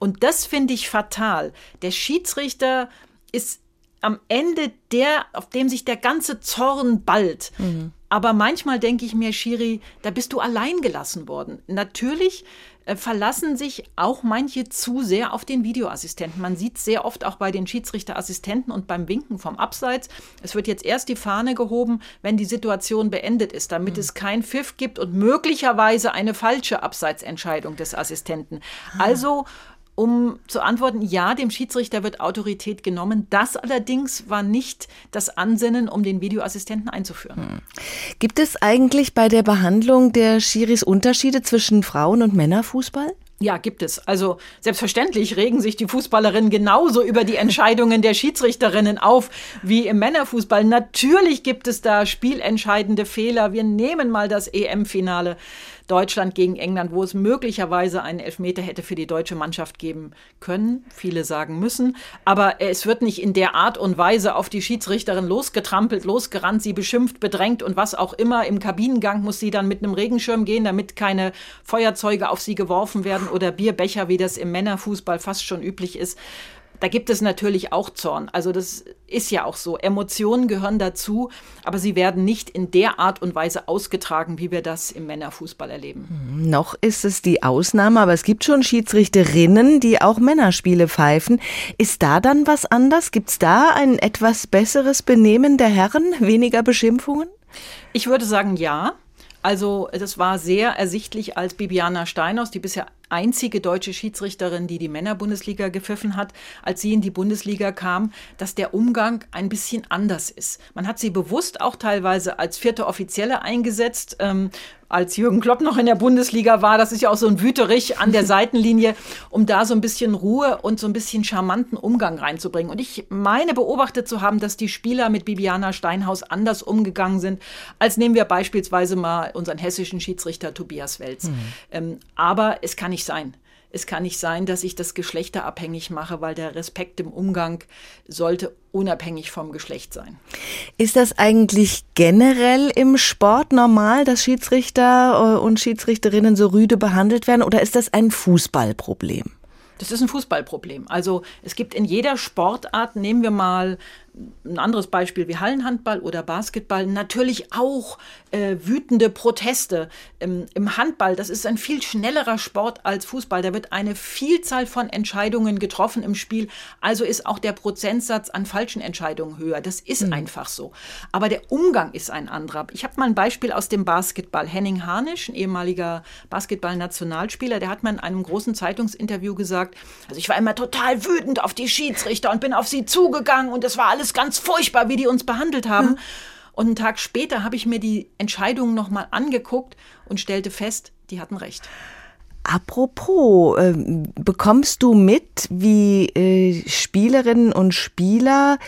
Und das finde ich fatal. Der Schiedsrichter ist am Ende der, auf dem sich der ganze Zorn ballt. Mhm. Aber manchmal denke ich mir, Shiri, da bist du allein gelassen worden. Natürlich äh, verlassen sich auch manche zu sehr auf den Videoassistenten. Man sieht sehr oft auch bei den Schiedsrichterassistenten und beim Winken vom Abseits. Es wird jetzt erst die Fahne gehoben, wenn die Situation beendet ist, damit mhm. es keinen Pfiff gibt und möglicherweise eine falsche Abseitsentscheidung des Assistenten. Ah. Also um zu antworten, ja, dem Schiedsrichter wird Autorität genommen. Das allerdings war nicht das Ansinnen, um den Videoassistenten einzuführen. Hm. Gibt es eigentlich bei der Behandlung der Schiris Unterschiede zwischen Frauen- und Männerfußball? Ja, gibt es. Also selbstverständlich regen sich die Fußballerinnen genauso über die Entscheidungen der Schiedsrichterinnen auf wie im Männerfußball. Natürlich gibt es da spielentscheidende Fehler. Wir nehmen mal das EM-Finale. Deutschland gegen England, wo es möglicherweise einen Elfmeter hätte für die deutsche Mannschaft geben können. Viele sagen müssen. Aber es wird nicht in der Art und Weise auf die Schiedsrichterin losgetrampelt, losgerannt, sie beschimpft, bedrängt und was auch immer. Im Kabinengang muss sie dann mit einem Regenschirm gehen, damit keine Feuerzeuge auf sie geworfen werden oder Bierbecher, wie das im Männerfußball fast schon üblich ist. Da gibt es natürlich auch Zorn. Also das ist ja auch so. Emotionen gehören dazu, aber sie werden nicht in der Art und Weise ausgetragen, wie wir das im Männerfußball erleben. Hm, noch ist es die Ausnahme, aber es gibt schon Schiedsrichterinnen, die auch Männerspiele pfeifen. Ist da dann was anders? Gibt es da ein etwas besseres Benehmen der Herren, weniger Beschimpfungen? Ich würde sagen ja. Also das war sehr ersichtlich, als Bibiana Steinhaus, die bisher einzige deutsche Schiedsrichterin, die die Männerbundesliga gepfiffen hat, als sie in die Bundesliga kam, dass der Umgang ein bisschen anders ist. Man hat sie bewusst auch teilweise als vierte Offizielle eingesetzt, ähm, als Jürgen Klopp noch in der Bundesliga war. Das ist ja auch so ein Wüterich an der Seitenlinie, um da so ein bisschen Ruhe und so ein bisschen charmanten Umgang reinzubringen. Und ich meine beobachtet zu haben, dass die Spieler mit Bibiana Steinhaus anders umgegangen sind, als nehmen wir beispielsweise mal unseren hessischen Schiedsrichter Tobias Welz. Mhm. Ähm, aber es kann nicht sein. Es kann nicht sein, dass ich das geschlechterabhängig mache, weil der Respekt im Umgang sollte unabhängig vom Geschlecht sein. Ist das eigentlich generell im Sport normal, dass Schiedsrichter äh, und Schiedsrichterinnen so rüde behandelt werden oder ist das ein Fußballproblem? Das ist ein Fußballproblem. Also es gibt in jeder Sportart, nehmen wir mal ein anderes Beispiel wie Hallenhandball oder Basketball, natürlich auch äh, wütende Proteste. Im, Im, Handball, das ist ein viel schnellerer Sport als Fußball. Da wird eine Vielzahl von Entscheidungen getroffen im Spiel. Also ist auch der Prozentsatz an falschen Entscheidungen höher. Das ist mhm. einfach so. Aber der Umgang ist ein anderer. Ich habe mal ein Beispiel aus dem Basketball. Henning Harnisch, ein ehemaliger Basketball-Nationalspieler, der hat mal in einem großen Zeitungsinterview gesagt, also ich war immer total wütend auf die Schiedsrichter und bin auf sie zugegangen und das war alles ganz furchtbar, wie die uns behandelt haben. Mhm. Und einen Tag später habe ich mir die Entscheidungen nochmal angeguckt und stellte fest, die hatten recht. Apropos, äh, bekommst du mit, wie äh, Spielerinnen und Spieler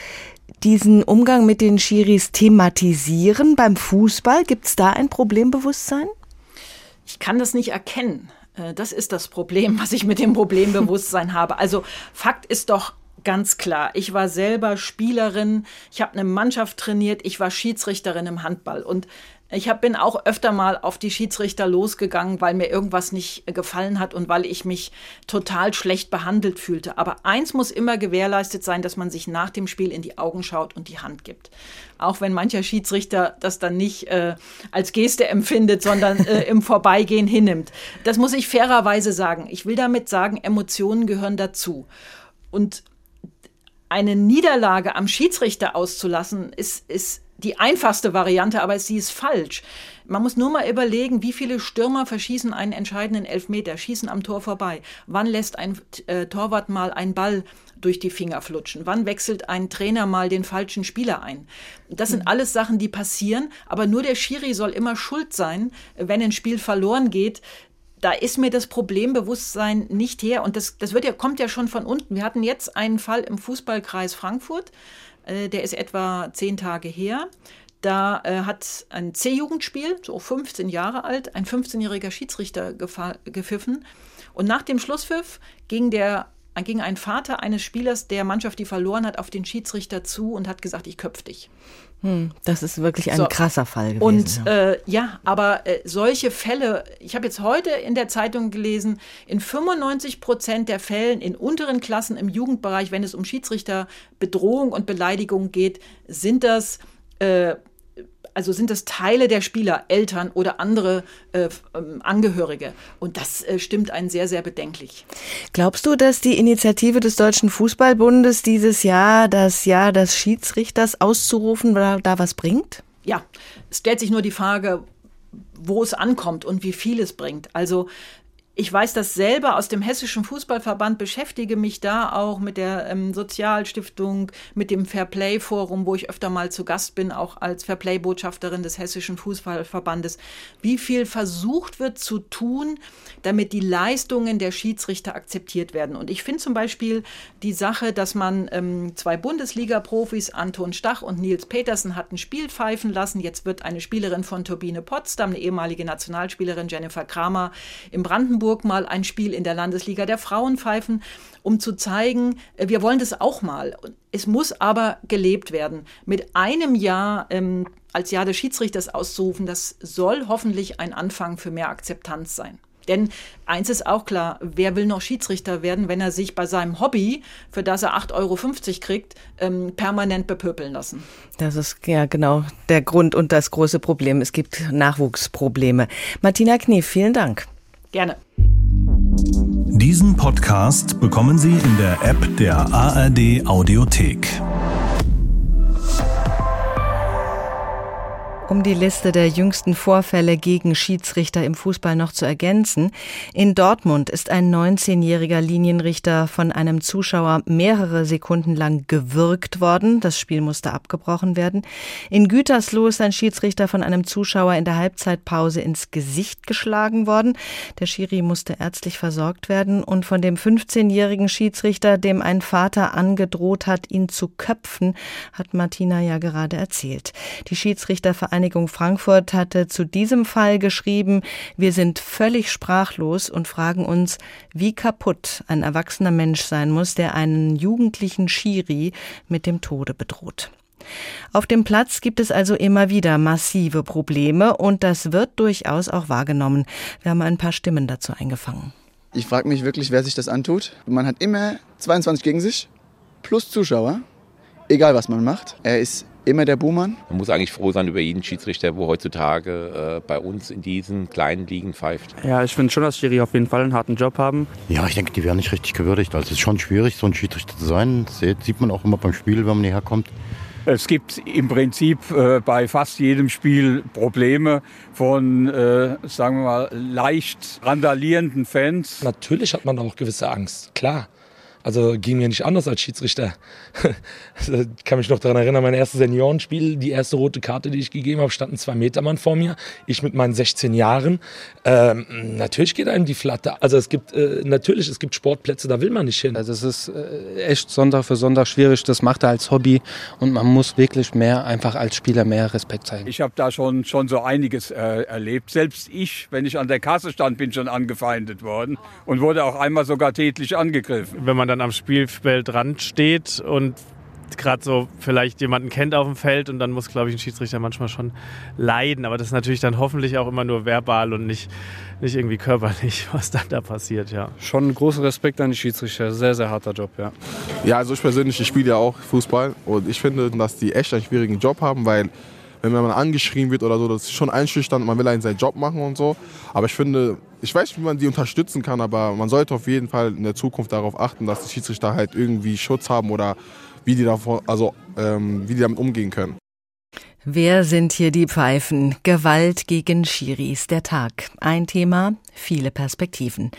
diesen Umgang mit den Schiris thematisieren beim Fußball? Gibt es da ein Problembewusstsein? Ich kann das nicht erkennen. Äh, das ist das Problem, was ich mit dem Problembewusstsein habe. Also Fakt ist doch ganz klar, ich war selber Spielerin, ich habe eine Mannschaft trainiert, ich war Schiedsrichterin im Handball und ich hab, bin auch öfter mal auf die Schiedsrichter losgegangen, weil mir irgendwas nicht gefallen hat und weil ich mich total schlecht behandelt fühlte. Aber eins muss immer gewährleistet sein, dass man sich nach dem Spiel in die Augen schaut und die Hand gibt. Auch wenn mancher Schiedsrichter das dann nicht äh, als Geste empfindet, sondern äh, im Vorbeigehen hinnimmt. Das muss ich fairerweise sagen. Ich will damit sagen, Emotionen gehören dazu. Und eine Niederlage am Schiedsrichter auszulassen, ist, ist die einfachste Variante, aber sie ist falsch. Man muss nur mal überlegen, wie viele Stürmer verschießen einen entscheidenden Elfmeter, schießen am Tor vorbei. Wann lässt ein äh, Torwart mal einen Ball durch die Finger flutschen? Wann wechselt ein Trainer mal den falschen Spieler ein? Das sind alles Sachen, die passieren, aber nur der Schiri soll immer schuld sein, wenn ein Spiel verloren geht da ist mir das Problembewusstsein nicht her. Und das, das wird ja, kommt ja schon von unten. Wir hatten jetzt einen Fall im Fußballkreis Frankfurt. Äh, der ist etwa zehn Tage her. Da äh, hat ein C-Jugendspiel, so 15 Jahre alt, ein 15-jähriger Schiedsrichter gepfiffen. Und nach dem Schlusspfiff ging der ging ein Vater eines Spielers der Mannschaft, die verloren hat, auf den Schiedsrichter zu und hat gesagt, ich köpfe dich. Hm, das ist wirklich ein so. krasser Fall gewesen. Und ja, äh, ja aber äh, solche Fälle, ich habe jetzt heute in der Zeitung gelesen, in 95 Prozent der Fällen in unteren Klassen im Jugendbereich, wenn es um Schiedsrichterbedrohung und Beleidigung geht, sind das äh, also sind das Teile der Spieler, Eltern oder andere äh, ähm, Angehörige. Und das äh, stimmt einen sehr, sehr bedenklich. Glaubst du, dass die Initiative des Deutschen Fußballbundes dieses Jahr, das Jahr des Schiedsrichters auszurufen, da, da was bringt? Ja, es stellt sich nur die Frage, wo es ankommt und wie viel es bringt. Also ich weiß das selber aus dem Hessischen Fußballverband, beschäftige mich da auch mit der ähm, Sozialstiftung, mit dem Fairplay-Forum, wo ich öfter mal zu Gast bin, auch als Fairplay-Botschafterin des Hessischen Fußballverbandes, wie viel versucht wird zu tun, damit die Leistungen der Schiedsrichter akzeptiert werden. Und ich finde zum Beispiel die Sache, dass man ähm, zwei Bundesliga-Profis, Anton Stach und Nils Petersen, hatten Spiel pfeifen lassen. Jetzt wird eine Spielerin von Turbine Potsdam, eine ehemalige Nationalspielerin Jennifer Kramer, im Brandenburg Brandenburg mal ein Spiel in der Landesliga der Frauen pfeifen, um zu zeigen, äh, wir wollen das auch mal. Es muss aber gelebt werden. Mit einem Jahr ähm, als Jahr des Schiedsrichters auszurufen, das soll hoffentlich ein Anfang für mehr Akzeptanz sein. Denn eins ist auch klar, wer will noch Schiedsrichter werden, wenn er sich bei seinem Hobby, für das er 8,50 Euro kriegt, ähm, permanent bepöpeln lassen? Das ist ja genau der Grund und das große Problem. Es gibt Nachwuchsprobleme. Martina Knie, vielen Dank. Gerne. Diesen Podcast bekommen Sie in der App der ARD Audiothek. Um die Liste der jüngsten Vorfälle gegen Schiedsrichter im Fußball noch zu ergänzen. In Dortmund ist ein 19-jähriger Linienrichter von einem Zuschauer mehrere Sekunden lang gewürgt worden. Das Spiel musste abgebrochen werden. In Gütersloh ist ein Schiedsrichter von einem Zuschauer in der Halbzeitpause ins Gesicht geschlagen worden. Der Schiri musste ärztlich versorgt werden. Und von dem 15-jährigen Schiedsrichter, dem ein Vater angedroht hat, ihn zu köpfen, hat Martina ja gerade erzählt. Die Schiedsrichtervereinigung Vereinigung Frankfurt hatte zu diesem Fall geschrieben, wir sind völlig sprachlos und fragen uns, wie kaputt ein erwachsener Mensch sein muss, der einen jugendlichen Schiri mit dem Tode bedroht. Auf dem Platz gibt es also immer wieder massive Probleme und das wird durchaus auch wahrgenommen. Wir haben ein paar Stimmen dazu eingefangen. Ich frage mich wirklich, wer sich das antut. Man hat immer 22 gegen sich, plus Zuschauer, egal was man macht. Er ist immer der Buhmann. Man muss eigentlich froh sein über jeden Schiedsrichter, wo heutzutage äh, bei uns in diesen kleinen Ligen pfeift. Ja, ich finde schon, dass Schiri auf jeden Fall einen harten Job haben. Ja, ich denke, die werden nicht richtig gewürdigt. Also es ist schon schwierig, so ein Schiedsrichter zu sein. Das sieht man auch immer beim Spiel, wenn man hierher kommt. Es gibt im Prinzip äh, bei fast jedem Spiel Probleme von, äh, sagen wir mal, leicht randalierenden Fans. Natürlich hat man auch gewisse Angst, klar Also ging mir nicht anders als Schiedsrichter. ich kann mich noch daran erinnern, mein erstes Seniorenspiel, die erste rote Karte, die ich gegeben habe, stand ein Zwei-Meter-Mann vor mir. Ich mit meinen 16 Jahren. Ähm, natürlich geht einem die Flatte. Also es gibt äh, natürlich, es gibt Sportplätze, da will man nicht hin. Also es ist äh, echt Sonntag für Sonntag schwierig. Das macht er als Hobby und man muss wirklich mehr, einfach als Spieler mehr Respekt zeigen. Ich habe da schon, schon so einiges äh, erlebt. Selbst ich, wenn ich an der Kasse stand, bin schon angefeindet worden und wurde auch einmal sogar tätlich angegriffen. Wenn man dann am Spielfeldrand steht und gerade so vielleicht jemanden kennt auf dem Feld und dann muss, glaube ich, ein Schiedsrichter manchmal schon leiden. Aber das ist natürlich dann hoffentlich auch immer nur verbal und nicht, nicht irgendwie körperlich, was dann da passiert, ja. Schon großen Respekt an die Schiedsrichter. Sehr, sehr harter Job, ja. Ja, also ich persönlich, ich spiele ja auch Fußball und ich finde, dass die echt einen schwierigen Job haben, weil wenn man angeschrien wird oder so, das ist schon einschüchternd, man will einen seinen Job machen und so. Aber ich finde, ich weiß, wie man die unterstützen kann, aber man sollte auf jeden Fall in der Zukunft darauf achten, dass die Schiedsrichter halt irgendwie Schutz haben oder wie die, davor, also, ähm, wie die damit umgehen können. Wer sind hier die Pfeifen? Gewalt gegen Schiris, der Tag. Ein Thema, viele Perspektiven.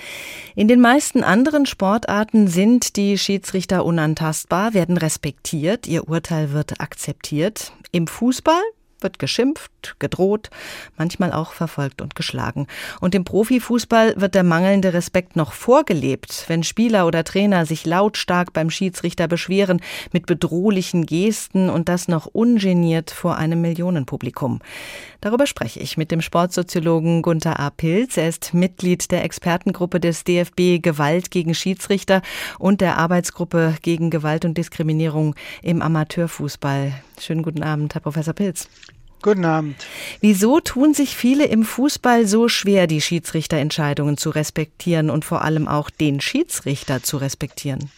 In den meisten anderen Sportarten sind die Schiedsrichter unantastbar, werden respektiert, ihr Urteil wird akzeptiert. Im Fußball wird geschimpft, gedroht, manchmal auch verfolgt und geschlagen. Und im Profifußball wird der mangelnde Respekt noch vorgelebt, wenn Spieler oder Trainer sich lautstark beim Schiedsrichter beschweren, mit bedrohlichen Gesten und das noch ungeniert vor einem Millionenpublikum. Darüber spreche ich mit dem Sportsoziologen Gunther A. Pilz. Er ist Mitglied der Expertengruppe des DFB Gewalt gegen Schiedsrichter und der Arbeitsgruppe gegen Gewalt und Diskriminierung im Amateurfußball. Schönen guten Abend, Herr Professor Pilz. Guten Abend. Wieso tun sich viele im Fußball so schwer, die Schiedsrichterentscheidungen zu respektieren und vor allem auch den Schiedsrichter zu respektieren?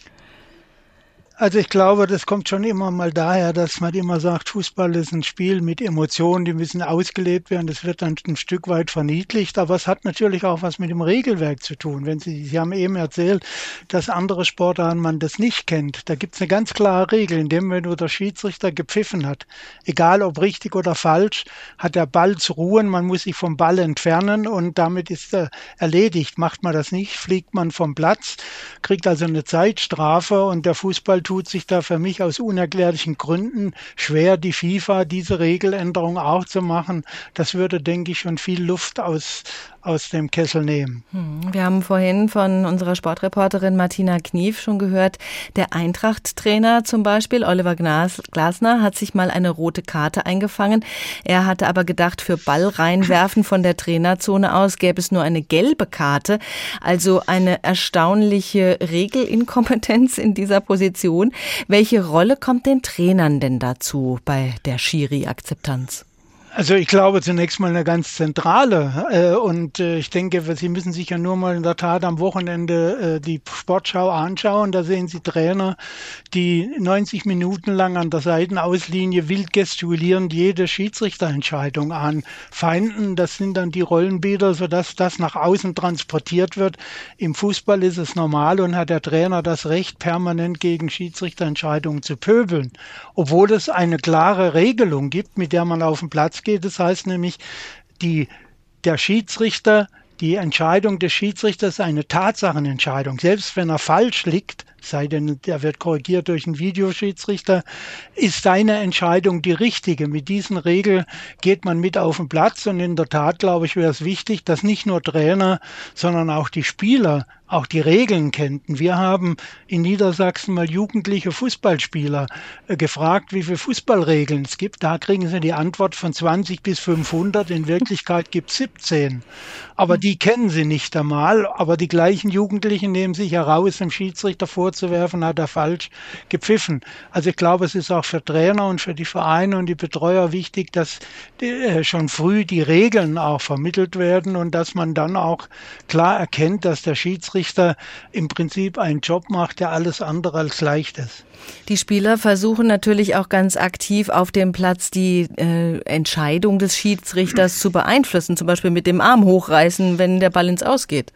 Also ich glaube, das kommt schon immer mal daher, dass man immer sagt, Fußball ist ein Spiel mit Emotionen, die müssen ausgelebt werden. Das wird dann ein Stück weit verniedlicht, aber es hat natürlich auch was mit dem Regelwerk zu tun. Wenn Sie, Sie haben eben erzählt, dass andere Sportarten man das nicht kennt. Da gibt es eine ganz klare Regel, in dem, wenn der Schiedsrichter gepfiffen hat, egal ob richtig oder falsch, hat der Ball zu ruhen, man muss sich vom Ball entfernen und damit ist er erledigt. Macht man das nicht, fliegt man vom Platz, kriegt also eine Zeitstrafe und der Fußball tut sich da für mich aus unerklärlichen Gründen schwer, die FIFA diese Regeländerung auch zu machen. Das würde, denke ich, schon viel Luft aus, aus dem Kessel nehmen. Hm, wir haben vorhin von unserer Sportreporterin Martina Knief schon gehört, der Eintracht-Trainer zum Beispiel, Oliver Glasner, hat sich mal eine rote Karte eingefangen. Er hatte aber gedacht, für Ball reinwerfen von der Trainerzone aus gäbe es nur eine gelbe Karte. Also eine erstaunliche Regelinkompetenz in dieser Position. Welche Rolle kommt den Trainern denn dazu bei der Schiri-Akzeptanz? Also ich glaube zunächst mal eine ganz zentrale äh, und äh, ich denke, Sie müssen sich ja nur mal in der Tat am Wochenende äh, die Sportschau anschauen. Da sehen Sie Trainer, die 90 Minuten lang an der Seitenauslinie wild gestikulieren, jede Schiedsrichterentscheidung anfeinden. Das sind dann die Rollenbilder, sodass das nach außen transportiert wird. Im Fußball ist es normal und hat der Trainer das Recht, permanent gegen Schiedsrichterentscheidungen zu pöbeln, obwohl es eine klare Regelung gibt, mit der man auf dem Platz geht. Das heißt nämlich, die, der Schiedsrichter, die Entscheidung des Schiedsrichters ist eine Tatsachenentscheidung. Selbst wenn er falsch liegt, sei denn, der wird korrigiert durch einen Videoschiedsrichter, ist seine Entscheidung die richtige. Mit diesen Regeln geht man mit auf den Platz und in der Tat, glaube ich, wäre es wichtig, dass nicht nur Trainer, sondern auch die Spieler auch die Regeln kennten. Wir haben in Niedersachsen mal jugendliche Fußballspieler äh, gefragt, wie viele Fußballregeln es gibt. Da kriegen sie die Antwort von 20 bis 500. In Wirklichkeit gibt es 17. Aber die kennen sie nicht einmal. Aber die gleichen Jugendlichen nehmen sich heraus, dem Schiedsrichter vorzuwerfen, hat er falsch gepfiffen. Also ich glaube, es ist auch für Trainer und für die Vereine und die Betreuer wichtig, dass äh, schon früh die Regeln auch vermittelt werden und dass man dann auch klar erkennt, dass der Schiedsrichter Schiedsrichter im Prinzip einen Job macht, der alles andere als leicht ist. Die Spieler versuchen natürlich auch ganz aktiv auf dem Platz die äh, Entscheidung des Schiedsrichters zu beeinflussen, zum Beispiel mit dem Arm hochreißen, wenn der Ball ins Ausgeht.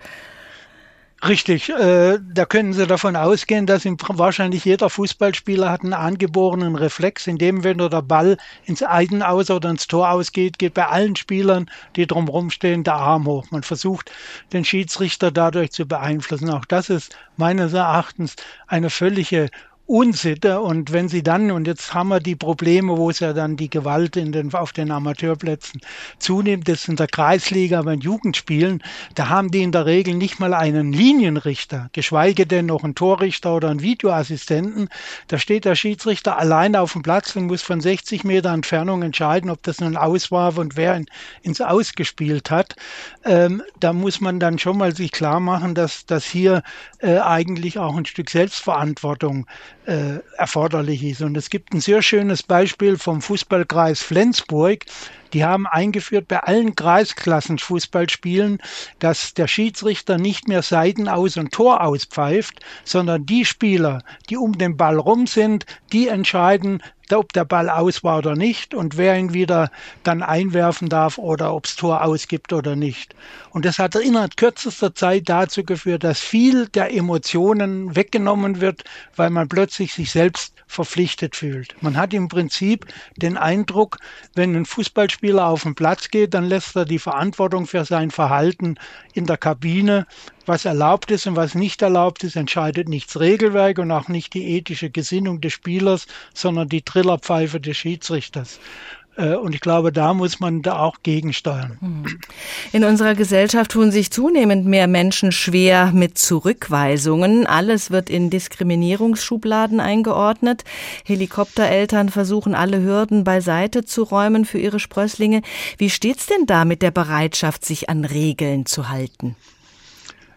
Richtig, äh, da können Sie davon ausgehen, dass wahrscheinlich jeder Fußballspieler hat einen angeborenen Reflex, in dem, wenn der Ball ins Eiden aus oder ins Tor ausgeht, geht bei allen Spielern, die drumherum stehen, der Arm hoch. Man versucht, den Schiedsrichter dadurch zu beeinflussen. Auch das ist meines Erachtens eine völlige Unsitte. Und wenn sie dann, und jetzt haben wir die Probleme, wo es ja dann die Gewalt in den, auf den Amateurplätzen zunimmt, das in der Kreisliga bei Jugendspielen, da haben die in der Regel nicht mal einen Linienrichter, geschweige denn noch einen Torrichter oder einen Videoassistenten. Da steht der Schiedsrichter alleine auf dem Platz und muss von 60 Meter Entfernung entscheiden, ob das nun aus war und wer in, ins Ausgespielt hat. Ähm, da muss man dann schon mal sich klar machen, dass, dass hier äh, eigentlich auch ein Stück Selbstverantwortung erforderlich ist. Und es gibt ein sehr schönes Beispiel vom Fußballkreis Flensburg. Die haben eingeführt bei allen Kreisklassen Fußballspielen, dass der Schiedsrichter nicht mehr Seiten aus und Tor auspfeift, sondern die Spieler, die um den Ball rum sind, die entscheiden, ob der Ball aus war oder nicht und wer ihn wieder dann einwerfen darf oder ob es Tor ausgibt oder nicht. Und das hat innerhalb kürzester Zeit dazu geführt, dass viel der Emotionen weggenommen wird, weil man plötzlich sich selbst verpflichtet fühlt. Man hat im Prinzip den Eindruck, wenn ein Fußballspieler auf den Platz geht, dann lässt er die Verantwortung für sein Verhalten in der Kabine. Was erlaubt ist und was nicht erlaubt ist, entscheidet nicht das Regelwerk und auch nicht die ethische Gesinnung des Spielers, sondern die Trillerpfeife des Schiedsrichters. Äh, und ich glaube, da muss man da auch gegensteuern. Hm. In unserer Gesellschaft tun sich zunehmend mehr Menschen schwer mit Zurückweisungen. Alles wird in Diskriminierungsschubladen eingeordnet. Helikoptereltern versuchen alle Hürden beiseite zu räumen für ihre Sprösslinge. Wie steht's denn da mit der Bereitschaft, sich an Regeln zu halten?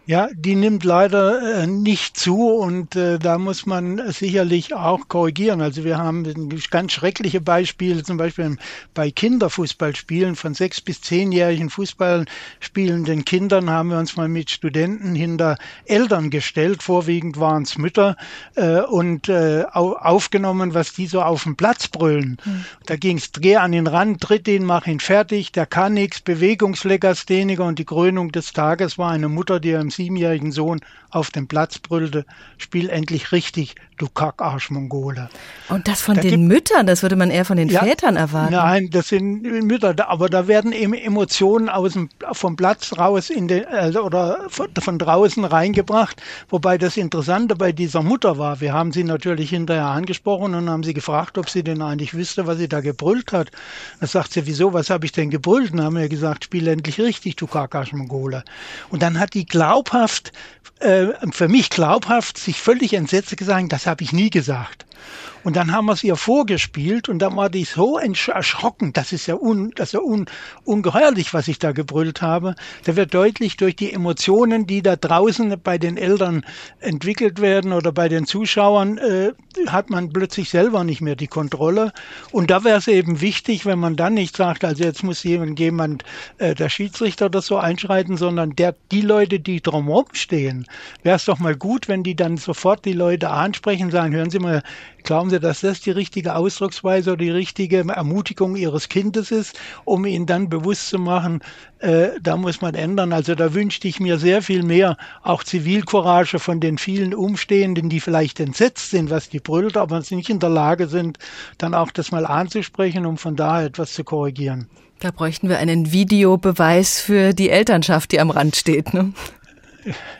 Ja, die nimmt leider äh, nicht zu und äh, da muss man sicherlich auch korrigieren. Also wir haben ganz schreckliche Beispiele, zum Beispiel bei Kinderfußballspielen von sechs bis zehnjährigen Fußballspielenden Kindern haben wir uns mal mit Studenten hinter Eltern gestellt, vorwiegend waren es Mütter, äh, und aufgenommen, was die so auf dem Platz brüllen. Mhm. Da ging es, dreh an den Rand, tritt ihn, mach ihn fertig, der kann nichts, Bewegungslegastheniker und die Krönung des Tages war eine Mutter, die im siebenjährigen Sohn auf dem Platz brüllte, spiel endlich richtig, du Kackarsch-Mongole. Und das von da den gibt, Müttern, das würde man eher von den ja, Vätern erwarten. Nein, das sind Mütter, aber da werden eben Emotionen aus dem, vom Platz raus in den, also, oder von, von draußen reingebracht. Wobei das Interessante bei dieser Mutter war, wir haben sie natürlich hinterher angesprochen und haben sie gefragt, ob sie denn eigentlich wüsste, was sie da gebrüllt hat. Da sagt sie, wieso, was habe ich denn gebrüllt? Und dann haben wir gesagt, spiel endlich richtig, du Kakasch-Mongole. Und dann hat die glaubhaft äh, für mich glaubhaft, sich völlig entsetzt gesagt, das habe ich nie gesagt. Und dann haben wir es ihr vorgespielt und dann war die so erschrocken, das ist ja, un, das ist ja un, ungeheuerlich, was ich da gebrüllt habe. Da wird deutlich durch die Emotionen, die da draußen bei den Eltern entwickelt werden oder bei den Zuschauern, äh, hat man plötzlich selber nicht mehr die Kontrolle. Und da wäre es eben wichtig, wenn man dann nicht sagt, also jetzt muss jemand, jemand äh, der Schiedsrichter oder so einschreiten, sondern der, die Leute, die drumherum stehen, wäre es doch mal gut, wenn die dann sofort die Leute ansprechen, sagen, hören Sie mal, Glauben Sie, dass das die richtige Ausdrucksweise oder die richtige Ermutigung Ihres Kindes ist, um ihn dann bewusst zu machen, äh, da muss man ändern. Also da wünschte ich mir sehr viel mehr, auch Zivilcourage von den vielen Umstehenden, die vielleicht entsetzt sind, was die brüllt, aber nicht in der Lage sind, dann auch das mal anzusprechen, um von daher etwas zu korrigieren. Da bräuchten wir einen Videobeweis für die Elternschaft, die am Rand steht. Ne?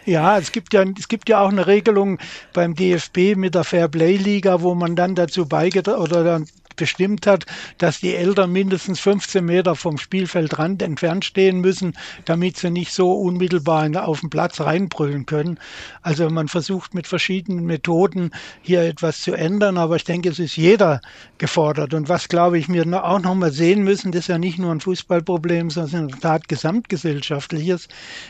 Ja, es gibt ja, es gibt ja auch eine Regelung beim DFB mit der Fairplay-Liga, wo man dann dazu beigetragen oder dann bestimmt hat, dass die Eltern mindestens 15 Meter vom Spielfeldrand entfernt stehen müssen, damit sie nicht so unmittelbar auf den Platz reinbrüllen können. Also man versucht mit verschiedenen Methoden hier etwas zu ändern, aber ich denke, es ist jeder gefordert. Und was, glaube ich, wir auch noch mal sehen müssen, das ist ja nicht nur ein Fußballproblem, sondern in der Tat gesamtgesellschaftliches.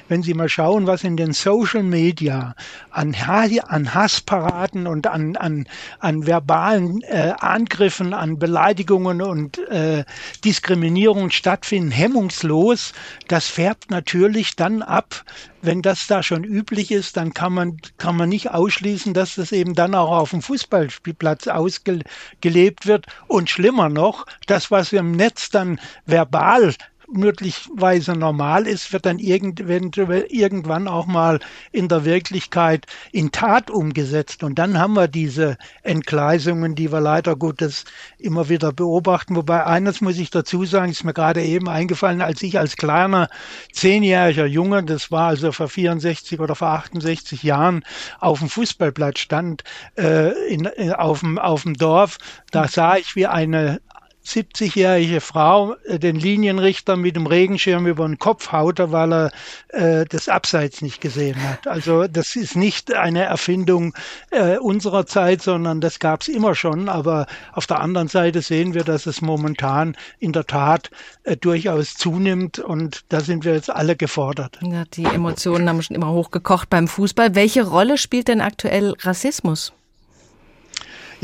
Wenn Sie mal schauen, was in den Social Media an, an Hassparaden und an, an, an verbalen äh, Angriffen, an Beleidigungen und äh, Diskriminierungen stattfinden, hemmungslos, das färbt natürlich dann ab, wenn das da schon üblich ist, dann kann man, kann man nicht ausschließen, dass das eben dann auch auf dem Fußballspielplatz ausgelebt wird. Und schlimmer noch, das, was im Netz dann verbal möglicherweise normal ist, wird dann irgendwann auch mal in der Wirklichkeit in Tat umgesetzt. Und dann haben wir diese Entgleisungen, die wir leider Gottes immer wieder beobachten. Wobei eines muss ich dazu sagen, ist mir gerade eben eingefallen, als ich als kleiner zehnjähriger Junge, das war also vor 64 oder vor 68 Jahren, auf dem Fußballplatz stand, äh, in, in, auf, dem, auf dem Dorf, da sah ich, wie eine 70-jährige Frau äh, den Linienrichter mit dem Regenschirm über den Kopf haute, weil er äh, das Abseits nicht gesehen hat. Also das ist nicht eine Erfindung äh, unserer Zeit, sondern das gab es immer schon. Aber auf der anderen Seite sehen wir, dass es momentan in der Tat äh, durchaus zunimmt und da sind wir jetzt alle gefordert. Ja, die Emotionen haben schon immer hochgekocht beim Fußball. Welche Rolle spielt denn aktuell Rassismus?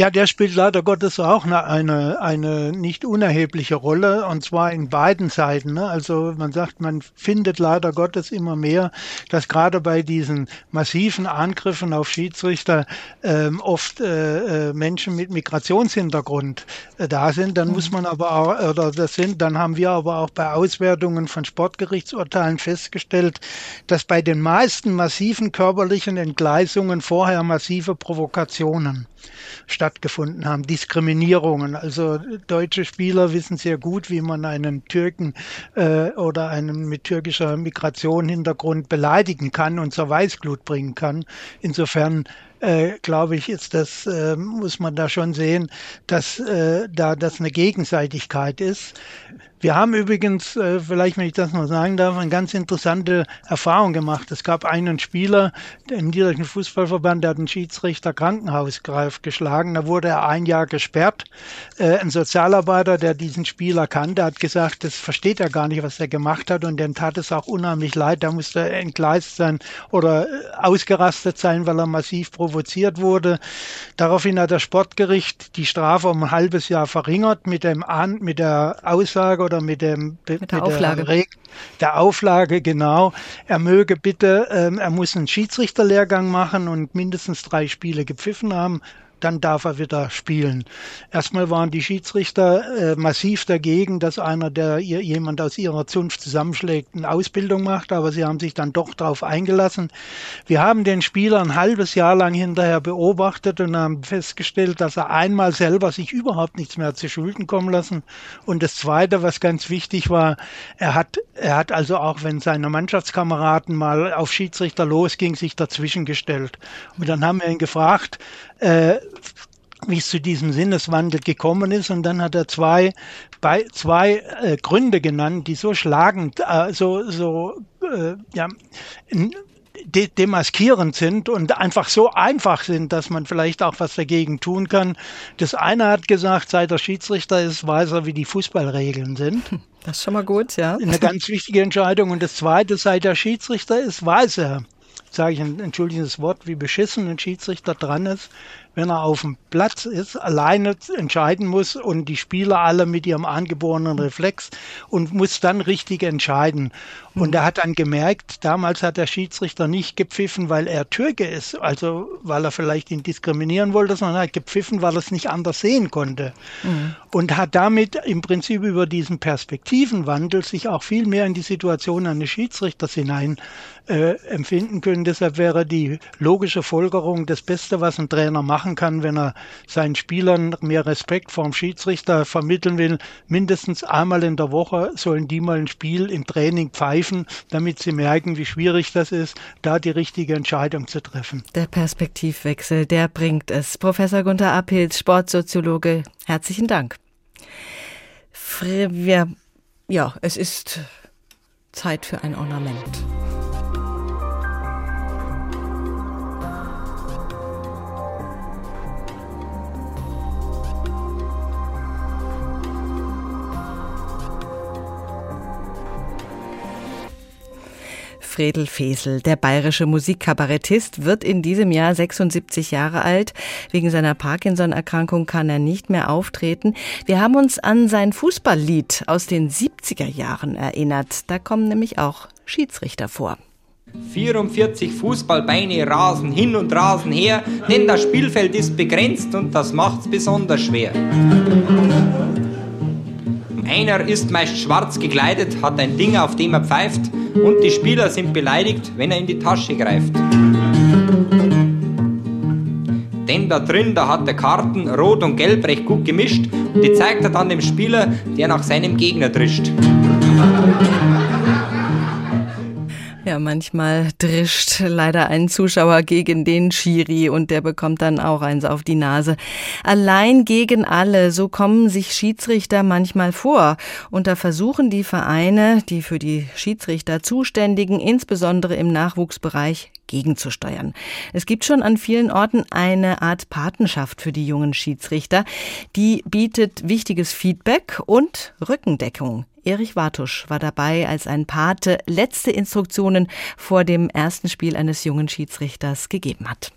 Ja, der spielt leider Gottes auch eine, eine nicht unerhebliche Rolle und zwar in beiden Seiten. Ne? Also man sagt, man findet leider Gottes immer mehr, dass gerade bei diesen massiven Angriffen auf Schiedsrichter ähm, oft äh, äh Menschen mit Migrationshintergrund äh, da sind. Dann muss man aber auch, oder das sind, dann haben wir aber auch bei Auswertungen von Sportgerichtsurteilen festgestellt, dass bei den meisten massiven körperlichen Entgleisungen vorher massive Provokationen stattgefunden haben, Diskriminierungen. Also deutsche Spieler wissen sehr gut, wie man einen Türken äh, oder einen mit türkischer Migration Hintergrund beleidigen kann und zur Weißglut bringen kann. Insofern äh, glaube ich, ist das, äh, muss man da schon sehen, dass äh, da das eine Gegenseitigkeit ist. Wir haben übrigens, äh, vielleicht wenn ich das noch sagen darf, eine ganz interessante Erfahrung gemacht. Es gab einen Spieler im Niederländischen Fußballverband, der hat einen Schiedsrichter Krankenhausgreif geschlagen. Da wurde er ein Jahr gesperrt. Äh, ein Sozialarbeiter, der diesen Spieler kannte, hat gesagt, das versteht er gar nicht, was er gemacht hat. Und dem tat es auch unheimlich leid. Da musste er entgleist sein oder äh, ausgerastet sein, weil er massiv provoziert wurde. Daraufhin hat das Sportgericht die Strafe um ein halbes Jahr verringert mit, dem, mit der Aussage oder mit, dem, mit, mit der, Auflage. Der, der, Auflage, genau. Er möge bitte, ähm, er muss einen Schiedsrichterlehrgang machen und mindestens drei Spiele gepfiffen haben dann darf er wieder spielen. Erstmal waren die Schiedsrichter äh, massiv dagegen, dass einer, der ihr, jemand aus ihrer Zunft zusammenschlägt, eine Ausbildung macht, aber sie haben sich dann doch darauf eingelassen. Wir haben den Spieler ein halbes Jahr lang hinterher beobachtet und haben festgestellt, dass er einmal selber sich überhaupt nichts mehr zu Schulden kommen lassen. Und das Zweite, was ganz wichtig war, er hat, er hat also auch, wenn seine Mannschaftskameraden mal auf Schiedsrichter losging, sich dazwischen gestellt. Und dann haben wir ihn gefragt, äh, wie es zu diesem Sinneswandel gekommen ist. Und dann hat er zwei, bei, zwei äh, Gründe genannt, die so schlagend, äh, so, so äh, ja, de demaskierend sind und einfach so einfach sind, dass man vielleicht auch was dagegen tun kann. Das eine hat gesagt, seit er Schiedsrichter ist, weiß er, wie die Fußballregeln sind. Das ist schon mal gut, ja. Eine ganz wichtige Entscheidung. Und das zweite, seit er Schiedsrichter ist, weiß er, sage ich ein entschuldigendes Wort, wie beschissen ein Schiedsrichter dran ist, wenn er auf dem Platz ist, alleine entscheiden muss und die Spieler alle mit ihrem angeborenen Reflex und muss dann richtig entscheiden. Und er hat dann gemerkt, damals hat der Schiedsrichter nicht gepfiffen, weil er Türke ist, also weil er vielleicht ihn diskriminieren wollte, sondern hat gepfiffen, weil er es nicht anders sehen konnte. Mhm. Und hat damit im Prinzip über diesen Perspektivenwandel sich auch viel mehr in die Situation eines Schiedsrichters hinein äh, empfinden können. Deshalb wäre die logische Folgerung das Beste, was ein Trainer machen kann, wenn er seinen Spielern mehr Respekt vor dem Schiedsrichter vermitteln will. Mindestens einmal in der Woche sollen die mal ein Spiel im Training pfeifen, damit sie merken, wie schwierig das ist, da die richtige Entscheidung zu treffen. Der Perspektivwechsel, der bringt es. Professor Gunther Appels, Sportsoziologe, herzlichen Dank. Ja, es ist Zeit für ein Ornament. Fredel Fesel. Der bayerische Musikkabarettist wird in diesem Jahr 76 Jahre alt. Wegen seiner Parkinson-Erkrankung kann er nicht mehr auftreten. Wir haben uns an sein Fußballlied aus den 70er Jahren erinnert. Da kommen nämlich auch Schiedsrichter vor. 44 Fußballbeine rasen hin und rasen her, denn das Spielfeld ist begrenzt und das macht's besonders schwer. Einer ist meist schwarz gekleidet, hat ein Ding, auf dem er pfeift, und die Spieler sind beleidigt, wenn er in die Tasche greift. Denn da drin, da hat er Karten, rot und gelb recht gut gemischt, und die zeigt er dann dem Spieler, der nach seinem Gegner drischt. Ja, manchmal drischt leider ein Zuschauer gegen den Schiri und der bekommt dann auch eins auf die Nase. Allein gegen alle, so kommen sich Schiedsrichter manchmal vor. Und da versuchen die Vereine, die für die Schiedsrichter zuständigen, insbesondere im Nachwuchsbereich, gegenzusteuern. Es gibt schon an vielen Orten eine Art Patenschaft für die jungen Schiedsrichter. Die bietet wichtiges Feedback und Rückendeckung. Erich Wartusch war dabei, als ein Pate letzte Instruktionen vor dem ersten Spiel eines jungen Schiedsrichters gegeben hat.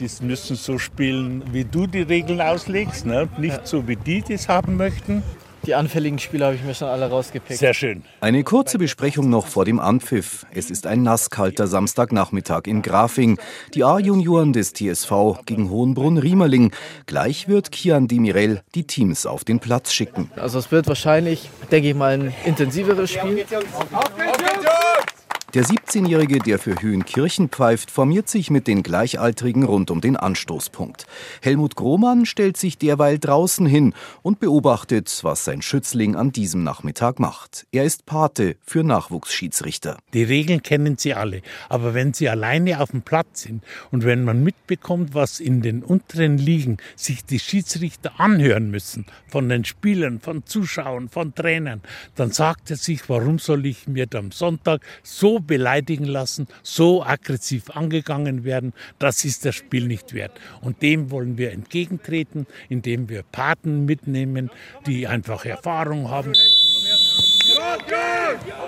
Die müssen so spielen, wie du die Regeln auslegst, ne? nicht so, wie die das haben möchten. Die anfälligen Spieler habe ich mir schon alle rausgepickt. Sehr schön. Eine kurze Besprechung noch vor dem Anpfiff. Es ist ein nasskalter Samstagnachmittag in Grafing. Die A-Junioren des TSV gegen Hohenbrunn-Riemerling. Gleich wird Kian Demirel die Teams auf den Platz schicken. Also es wird wahrscheinlich, denke ich mal, ein intensiveres Spiel. Auf geht's, der 17-Jährige, der für Höhenkirchen pfeift, formiert sich mit den Gleichaltrigen rund um den Anstoßpunkt. Helmut Grohmann stellt sich derweil draußen hin und beobachtet, was sein Schützling an diesem Nachmittag macht. Er ist Pate für Nachwuchsschiedsrichter. Die Regeln kennen Sie alle, aber wenn Sie alleine auf dem Platz sind und wenn man mitbekommt, was in den unteren Ligen sich die Schiedsrichter anhören müssen, von den Spielern, von Zuschauern, von Trainern, dann sagt er sich, warum soll ich mir am Sonntag so beleidigen lassen, so aggressiv angegangen werden, das ist das Spiel nicht wert. Und dem wollen wir entgegentreten, indem wir Paten mitnehmen, die einfach Erfahrung haben.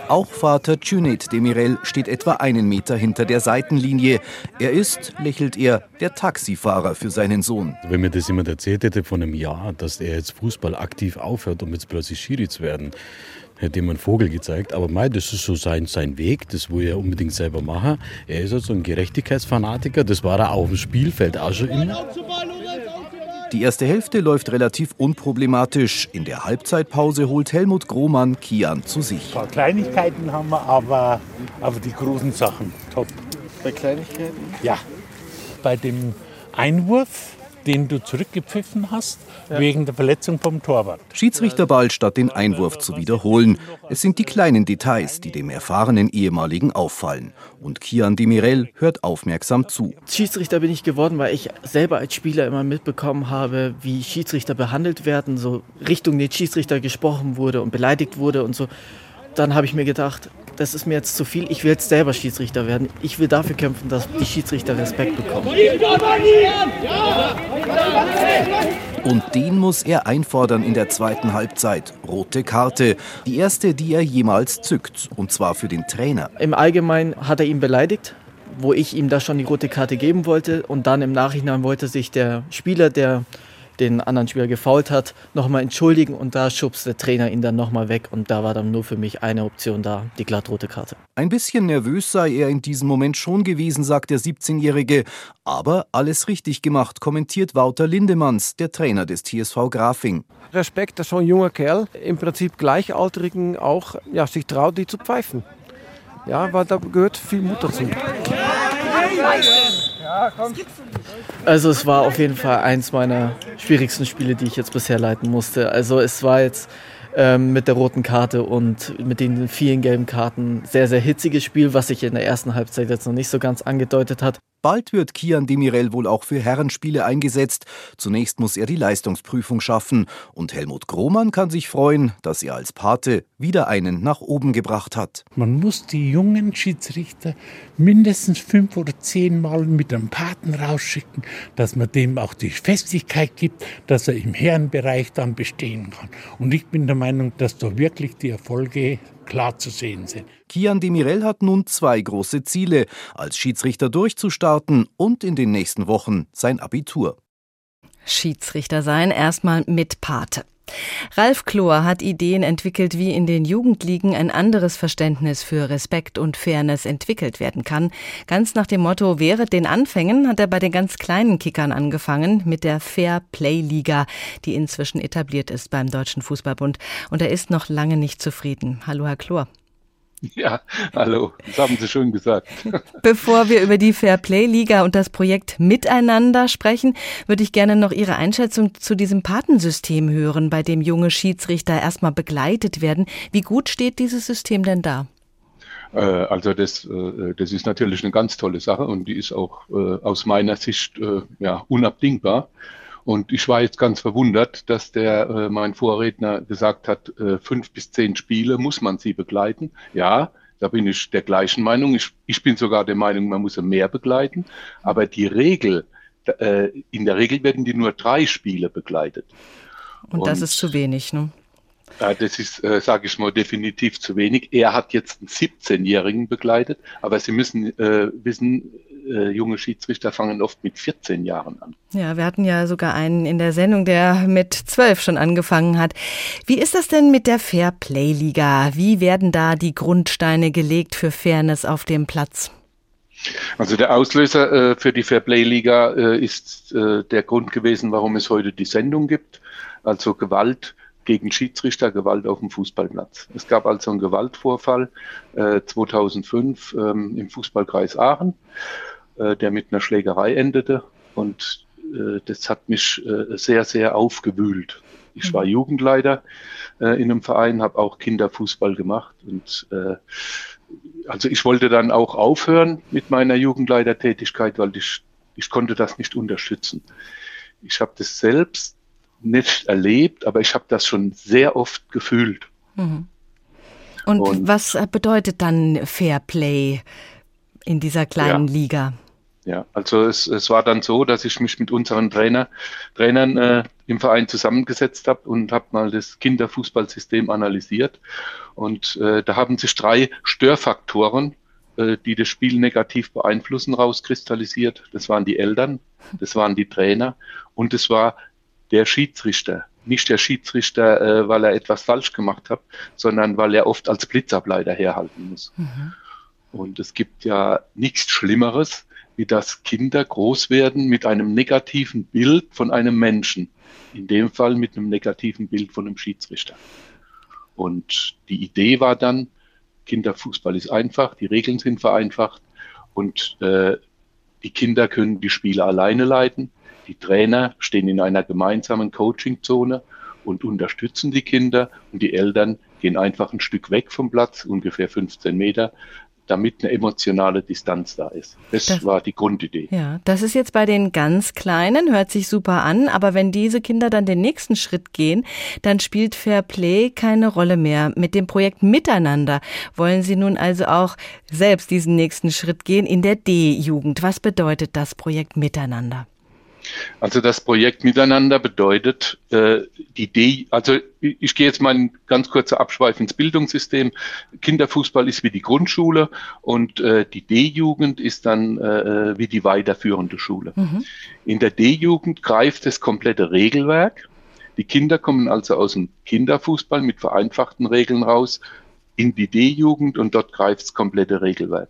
Auch Vater Cüneyt Demirel steht etwa einen Meter hinter der Seitenlinie. Er ist, lächelt er, der Taxifahrer für seinen Sohn. Wenn mir das jemand erzählt hätte von einem Jahr, dass er jetzt Fußball aktiv aufhört, um jetzt plötzlich Schiri zu werden, hätte ihm einen Vogel gezeigt. Aber mei, das ist so sein, sein Weg, das will er unbedingt selber machen. Er ist also ein Gerechtigkeitsfanatiker, das war er auf dem Spielfeld auch schon immer. Die erste Hälfte läuft relativ unproblematisch. In der Halbzeitpause holt Helmut Grohmann Kian zu sich. Ein paar Kleinigkeiten haben wir, aber, aber die großen Sachen top. Bei Kleinigkeiten? Ja. Bei dem Einwurf den du zurückgepfiffen hast, ja. wegen der Verletzung vom Torwart. Schiedsrichterball statt den Einwurf zu wiederholen. Es sind die kleinen Details, die dem erfahrenen ehemaligen auffallen. Und Kian Demirel hört aufmerksam zu. Schiedsrichter bin ich geworden, weil ich selber als Spieler immer mitbekommen habe, wie Schiedsrichter behandelt werden, so Richtung den Schiedsrichter gesprochen wurde und beleidigt wurde und so. Dann habe ich mir gedacht, das ist mir jetzt zu viel. Ich will jetzt selber Schiedsrichter werden. Ich will dafür kämpfen, dass die Schiedsrichter Respekt bekommen. Und den muss er einfordern in der zweiten Halbzeit. Rote Karte. Die erste, die er jemals zückt. Und zwar für den Trainer. Im Allgemeinen hat er ihn beleidigt wo ich ihm da schon die rote Karte geben wollte. Und dann im Nachhinein wollte sich der Spieler, der den anderen Spieler gefault hat, nochmal entschuldigen und da schubst der Trainer ihn dann nochmal weg und da war dann nur für mich eine Option da, die glattrote Karte. Ein bisschen nervös sei er in diesem Moment schon gewesen, sagt der 17-Jährige, aber alles richtig gemacht, kommentiert Wouter Lindemanns, der Trainer des TSV Grafing. Respekt, dass so ein junger Kerl im Prinzip Gleichaltrigen auch ja, sich traut, die zu pfeifen. Ja, weil da gehört viel Mut dazu. Also es war auf jeden Fall eins meiner schwierigsten Spiele, die ich jetzt bisher leiten musste. Also es war jetzt ähm, mit der roten Karte und mit den vielen gelben Karten sehr, sehr hitziges Spiel, was sich in der ersten Halbzeit jetzt noch nicht so ganz angedeutet hat. Bald wird Kian Demirel wohl auch für Herrenspiele eingesetzt. Zunächst muss er die Leistungsprüfung schaffen. Und Helmut Grohmann kann sich freuen, dass er als Pate wieder einen nach oben gebracht hat. Man muss die jungen Schiedsrichter mindestens fünf oder zehn Mal mit einem Paten rausschicken, dass man dem auch die Festigkeit gibt, dass er im Herrenbereich dann bestehen kann. Und ich bin der Meinung, dass da wirklich die Erfolge klar zu sehen sind. Kian Demirel hat nun zwei große Ziele, als Schiedsrichter durchzustarten und in den nächsten Wochen sein Abitur. Schiedsrichter sein, erstmal mit Pate. Ralf Klor hat Ideen entwickelt, wie in den Jugendligen ein anderes Verständnis für Respekt und Fairness entwickelt werden kann. Ganz nach dem Motto Während den Anfängen hat er bei den ganz kleinen Kickern angefangen mit der Fair Play Liga, die inzwischen etabliert ist beim Deutschen Fußballbund. Und er ist noch lange nicht zufrieden. Hallo, Herr Klor. Ja, hallo, das haben Sie schon gesagt. Bevor wir über die Fairplay-Liga und das Projekt Miteinander sprechen, würde ich gerne noch Ihre Einschätzung zu diesem Patensystem hören, bei dem junge Schiedsrichter erstmal begleitet werden. Wie gut steht dieses System denn da? Äh, also das, äh, das ist natürlich eine ganz tolle Sache und die ist auch äh, aus meiner Sicht ja, unabdingbar. Und ich war jetzt ganz verwundert, dass der äh, mein Vorredner gesagt hat, äh, fünf bis zehn Spiele muss man sie begleiten. Ja, da bin ich der gleichen Meinung. Ich, ich bin sogar der Meinung, man muss sie mehr begleiten. Aber die Regel, äh, in der Regel werden die nur drei Spiele begleitet. Und, Und das ist zu wenig, ne? Ja, das ist, äh, sage ich mal, definitiv zu wenig. Er hat jetzt einen 17-Jährigen begleitet, aber Sie müssen äh, wissen, äh, junge Schiedsrichter fangen oft mit 14 Jahren an. Ja, wir hatten ja sogar einen in der Sendung, der mit 12 schon angefangen hat. Wie ist das denn mit der Fair Play Liga? Wie werden da die Grundsteine gelegt für Fairness auf dem Platz? Also der Auslöser äh, für die Fair Play Liga äh, ist äh, der Grund gewesen, warum es heute die Sendung gibt. Also Gewalt gegen Schiedsrichter, Gewalt auf dem Fußballplatz. Es gab also einen Gewaltvorfall äh, 2005 ähm, im Fußballkreis Aachen äh, der mit einer Schlägerei endete. Und äh, das hat mich äh, sehr, sehr aufgewühlt. Ich war mhm. Jugendleiter äh, in einem Verein, habe auch Kinderfußball gemacht und äh, also ich wollte dann auch aufhören mit meiner Jugendleitertätigkeit, weil ich, ich konnte das nicht unterstützen. Ich habe das selbst nicht erlebt, aber ich habe das schon sehr oft gefühlt. Mhm. Und, Und, was bedeutet dann Fair Play in dieser kleinen ja. Liga? Ja, also es, es war dann so, dass ich mich mit unseren Trainer, Trainern äh, im Verein zusammengesetzt habe und habe mal das Kinderfußballsystem analysiert. Und äh, da haben sich drei Störfaktoren, äh, die das Spiel negativ beeinflussen, rauskristallisiert. Das waren die Eltern, das waren die Trainer und es war der Schiedsrichter. Nicht der Schiedsrichter, äh, weil er etwas falsch gemacht hat, sondern weil er oft als Blitzableiter herhalten muss. Mhm. Und es gibt ja nichts Schlimmeres, wie dass Kinder groß werden mit einem negativen Bild von einem Menschen. In dem Fall mit einem negativen Bild von einem Schiedsrichter. Und die Idee war dann, Kinderfußball ist einfach, die Regeln sind vereinfacht und äh, die Kinder können die Spiele alleine leiten. Die Trainer stehen in einer gemeinsamen Coachingzone und unterstützen die Kinder und die Eltern gehen einfach ein Stück weg vom Platz, ungefähr 15 Meter, damit eine emotionale Distanz da ist. Das, das, war die Grundidee. Ja, das ist jetzt bei den ganz Kleinen, hört sich super an, aber wenn diese Kinder dann den nächsten Schritt gehen, dann spielt Fair Play keine Rolle mehr. Mit dem Projekt Miteinander wollen Sie nun also auch selbst diesen nächsten Schritt gehen in der D-Jugend. Was bedeutet das Projekt Miteinander? Also das Projekt Miteinander bedeutet, äh, die Idee, also ich, ich gehe jetzt mal ein ganz kurzer Abschweif ins Bildungssystem. Kinderfußball ist wie die Grundschule und äh, die D-Jugend ist dann äh, wie die weiterführende Schule. Mhm. In der D-Jugend greift das komplette Regelwerk. Die Kinder kommen also aus dem Kinderfußball mit vereinfachten Regeln raus in die D-Jugend und dort greift das komplette Regelwerk.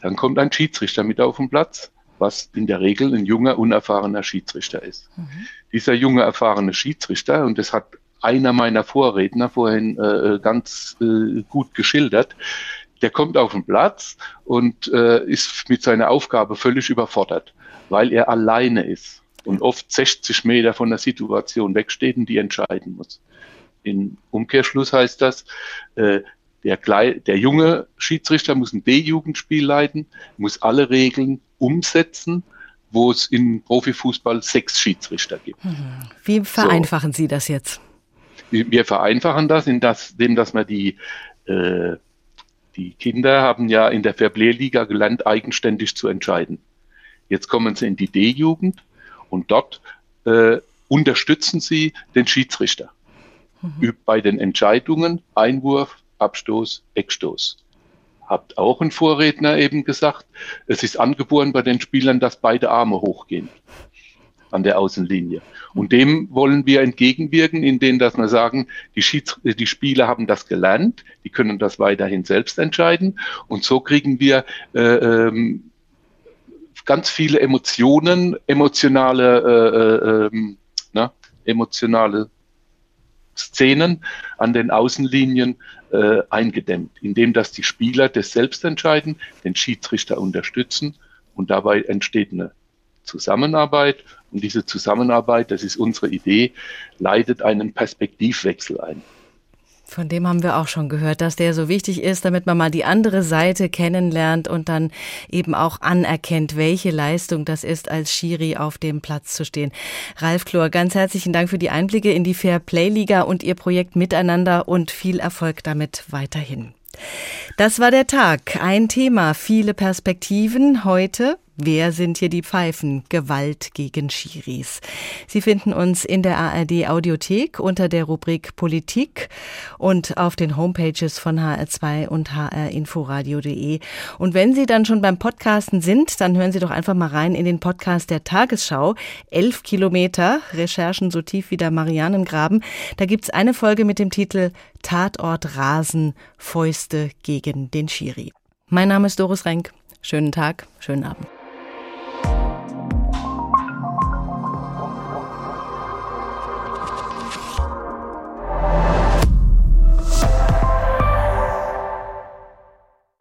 Dann kommt ein Schiedsrichter mit auf den Platz was in der Regel ein junger, unerfahrener Schiedsrichter ist. Mhm. Dieser junge, erfahrene Schiedsrichter, und das hat einer meiner Vorredner vorhin äh, ganz äh, gut geschildert, der kommt auf den Platz und äh, ist mit seiner Aufgabe völlig überfordert, weil er alleine ist und oft 60 Meter von der Situation wegsteht und die entscheiden muss. In Umkehrschluss heißt das, äh, der, der junge Schiedsrichter muss ein D-Jugendspiel leiten, muss alle Regeln umsetzen, wo es im Profifußball sechs Schiedsrichter gibt. Mhm. Wie vereinfachen so. Sie das jetzt? Wir vereinfachen das, indem dass wir die, äh, die Kinder haben ja in der Fairplay-Liga gelernt, eigenständig zu entscheiden. Jetzt kommen sie in die D-Jugend und dort äh, unterstützen sie den Schiedsrichter mhm. bei den Entscheidungen, Einwurf, Abstoß, Eckstoß. Habt auch ein Vorredner eben gesagt, es ist angeboren bei den Spielern, dass beide Arme hochgehen. an der Außenlinie. Und dem wollen wir entgegenwirken, indem dass wir sagen, die, Schieds die Spieler haben das gelernt, die können das weiterhin selbst entscheiden. Und so kriegen wir äh, ähm, ganz viele Emotionen, emotionale, äh, äh, na, emotionale Szenen an den Außenlinien äh, eingedämmt, indem dass die Spieler das selbst entscheiden, den Schiedsrichter unterstützen und dabei entsteht eine Zusammenarbeit und diese Zusammenarbeit, das ist unsere Idee, leitet einen Perspektivwechsel ein. Von dem haben wir auch schon gehört, dass der so wichtig ist, damit man mal die andere Seite kennenlernt und dann eben auch anerkennt, welche Leistung das ist, als Schiri auf dem Platz zu stehen. Ralf Klor, ganz herzlichen Dank für die Einblicke in die Fair Play Liga und Ihr Projekt miteinander und viel Erfolg damit weiterhin. Das war der Tag. Ein Thema, viele Perspektiven. Heute Wer sind hier die Pfeifen? Gewalt gegen Schiris. Sie finden uns in der ARD Audiothek unter der Rubrik Politik und auf den Homepages von HR2 und hrinforadio.de. Und wenn Sie dann schon beim Podcasten sind, dann hören Sie doch einfach mal rein in den Podcast der Tagesschau. Elf Kilometer, Recherchen so tief wie der Marianengraben. Da gibt's eine Folge mit dem Titel Tatort Rasen, Fäuste gegen den Schiri. Mein Name ist Doris Renk. Schönen Tag, schönen Abend.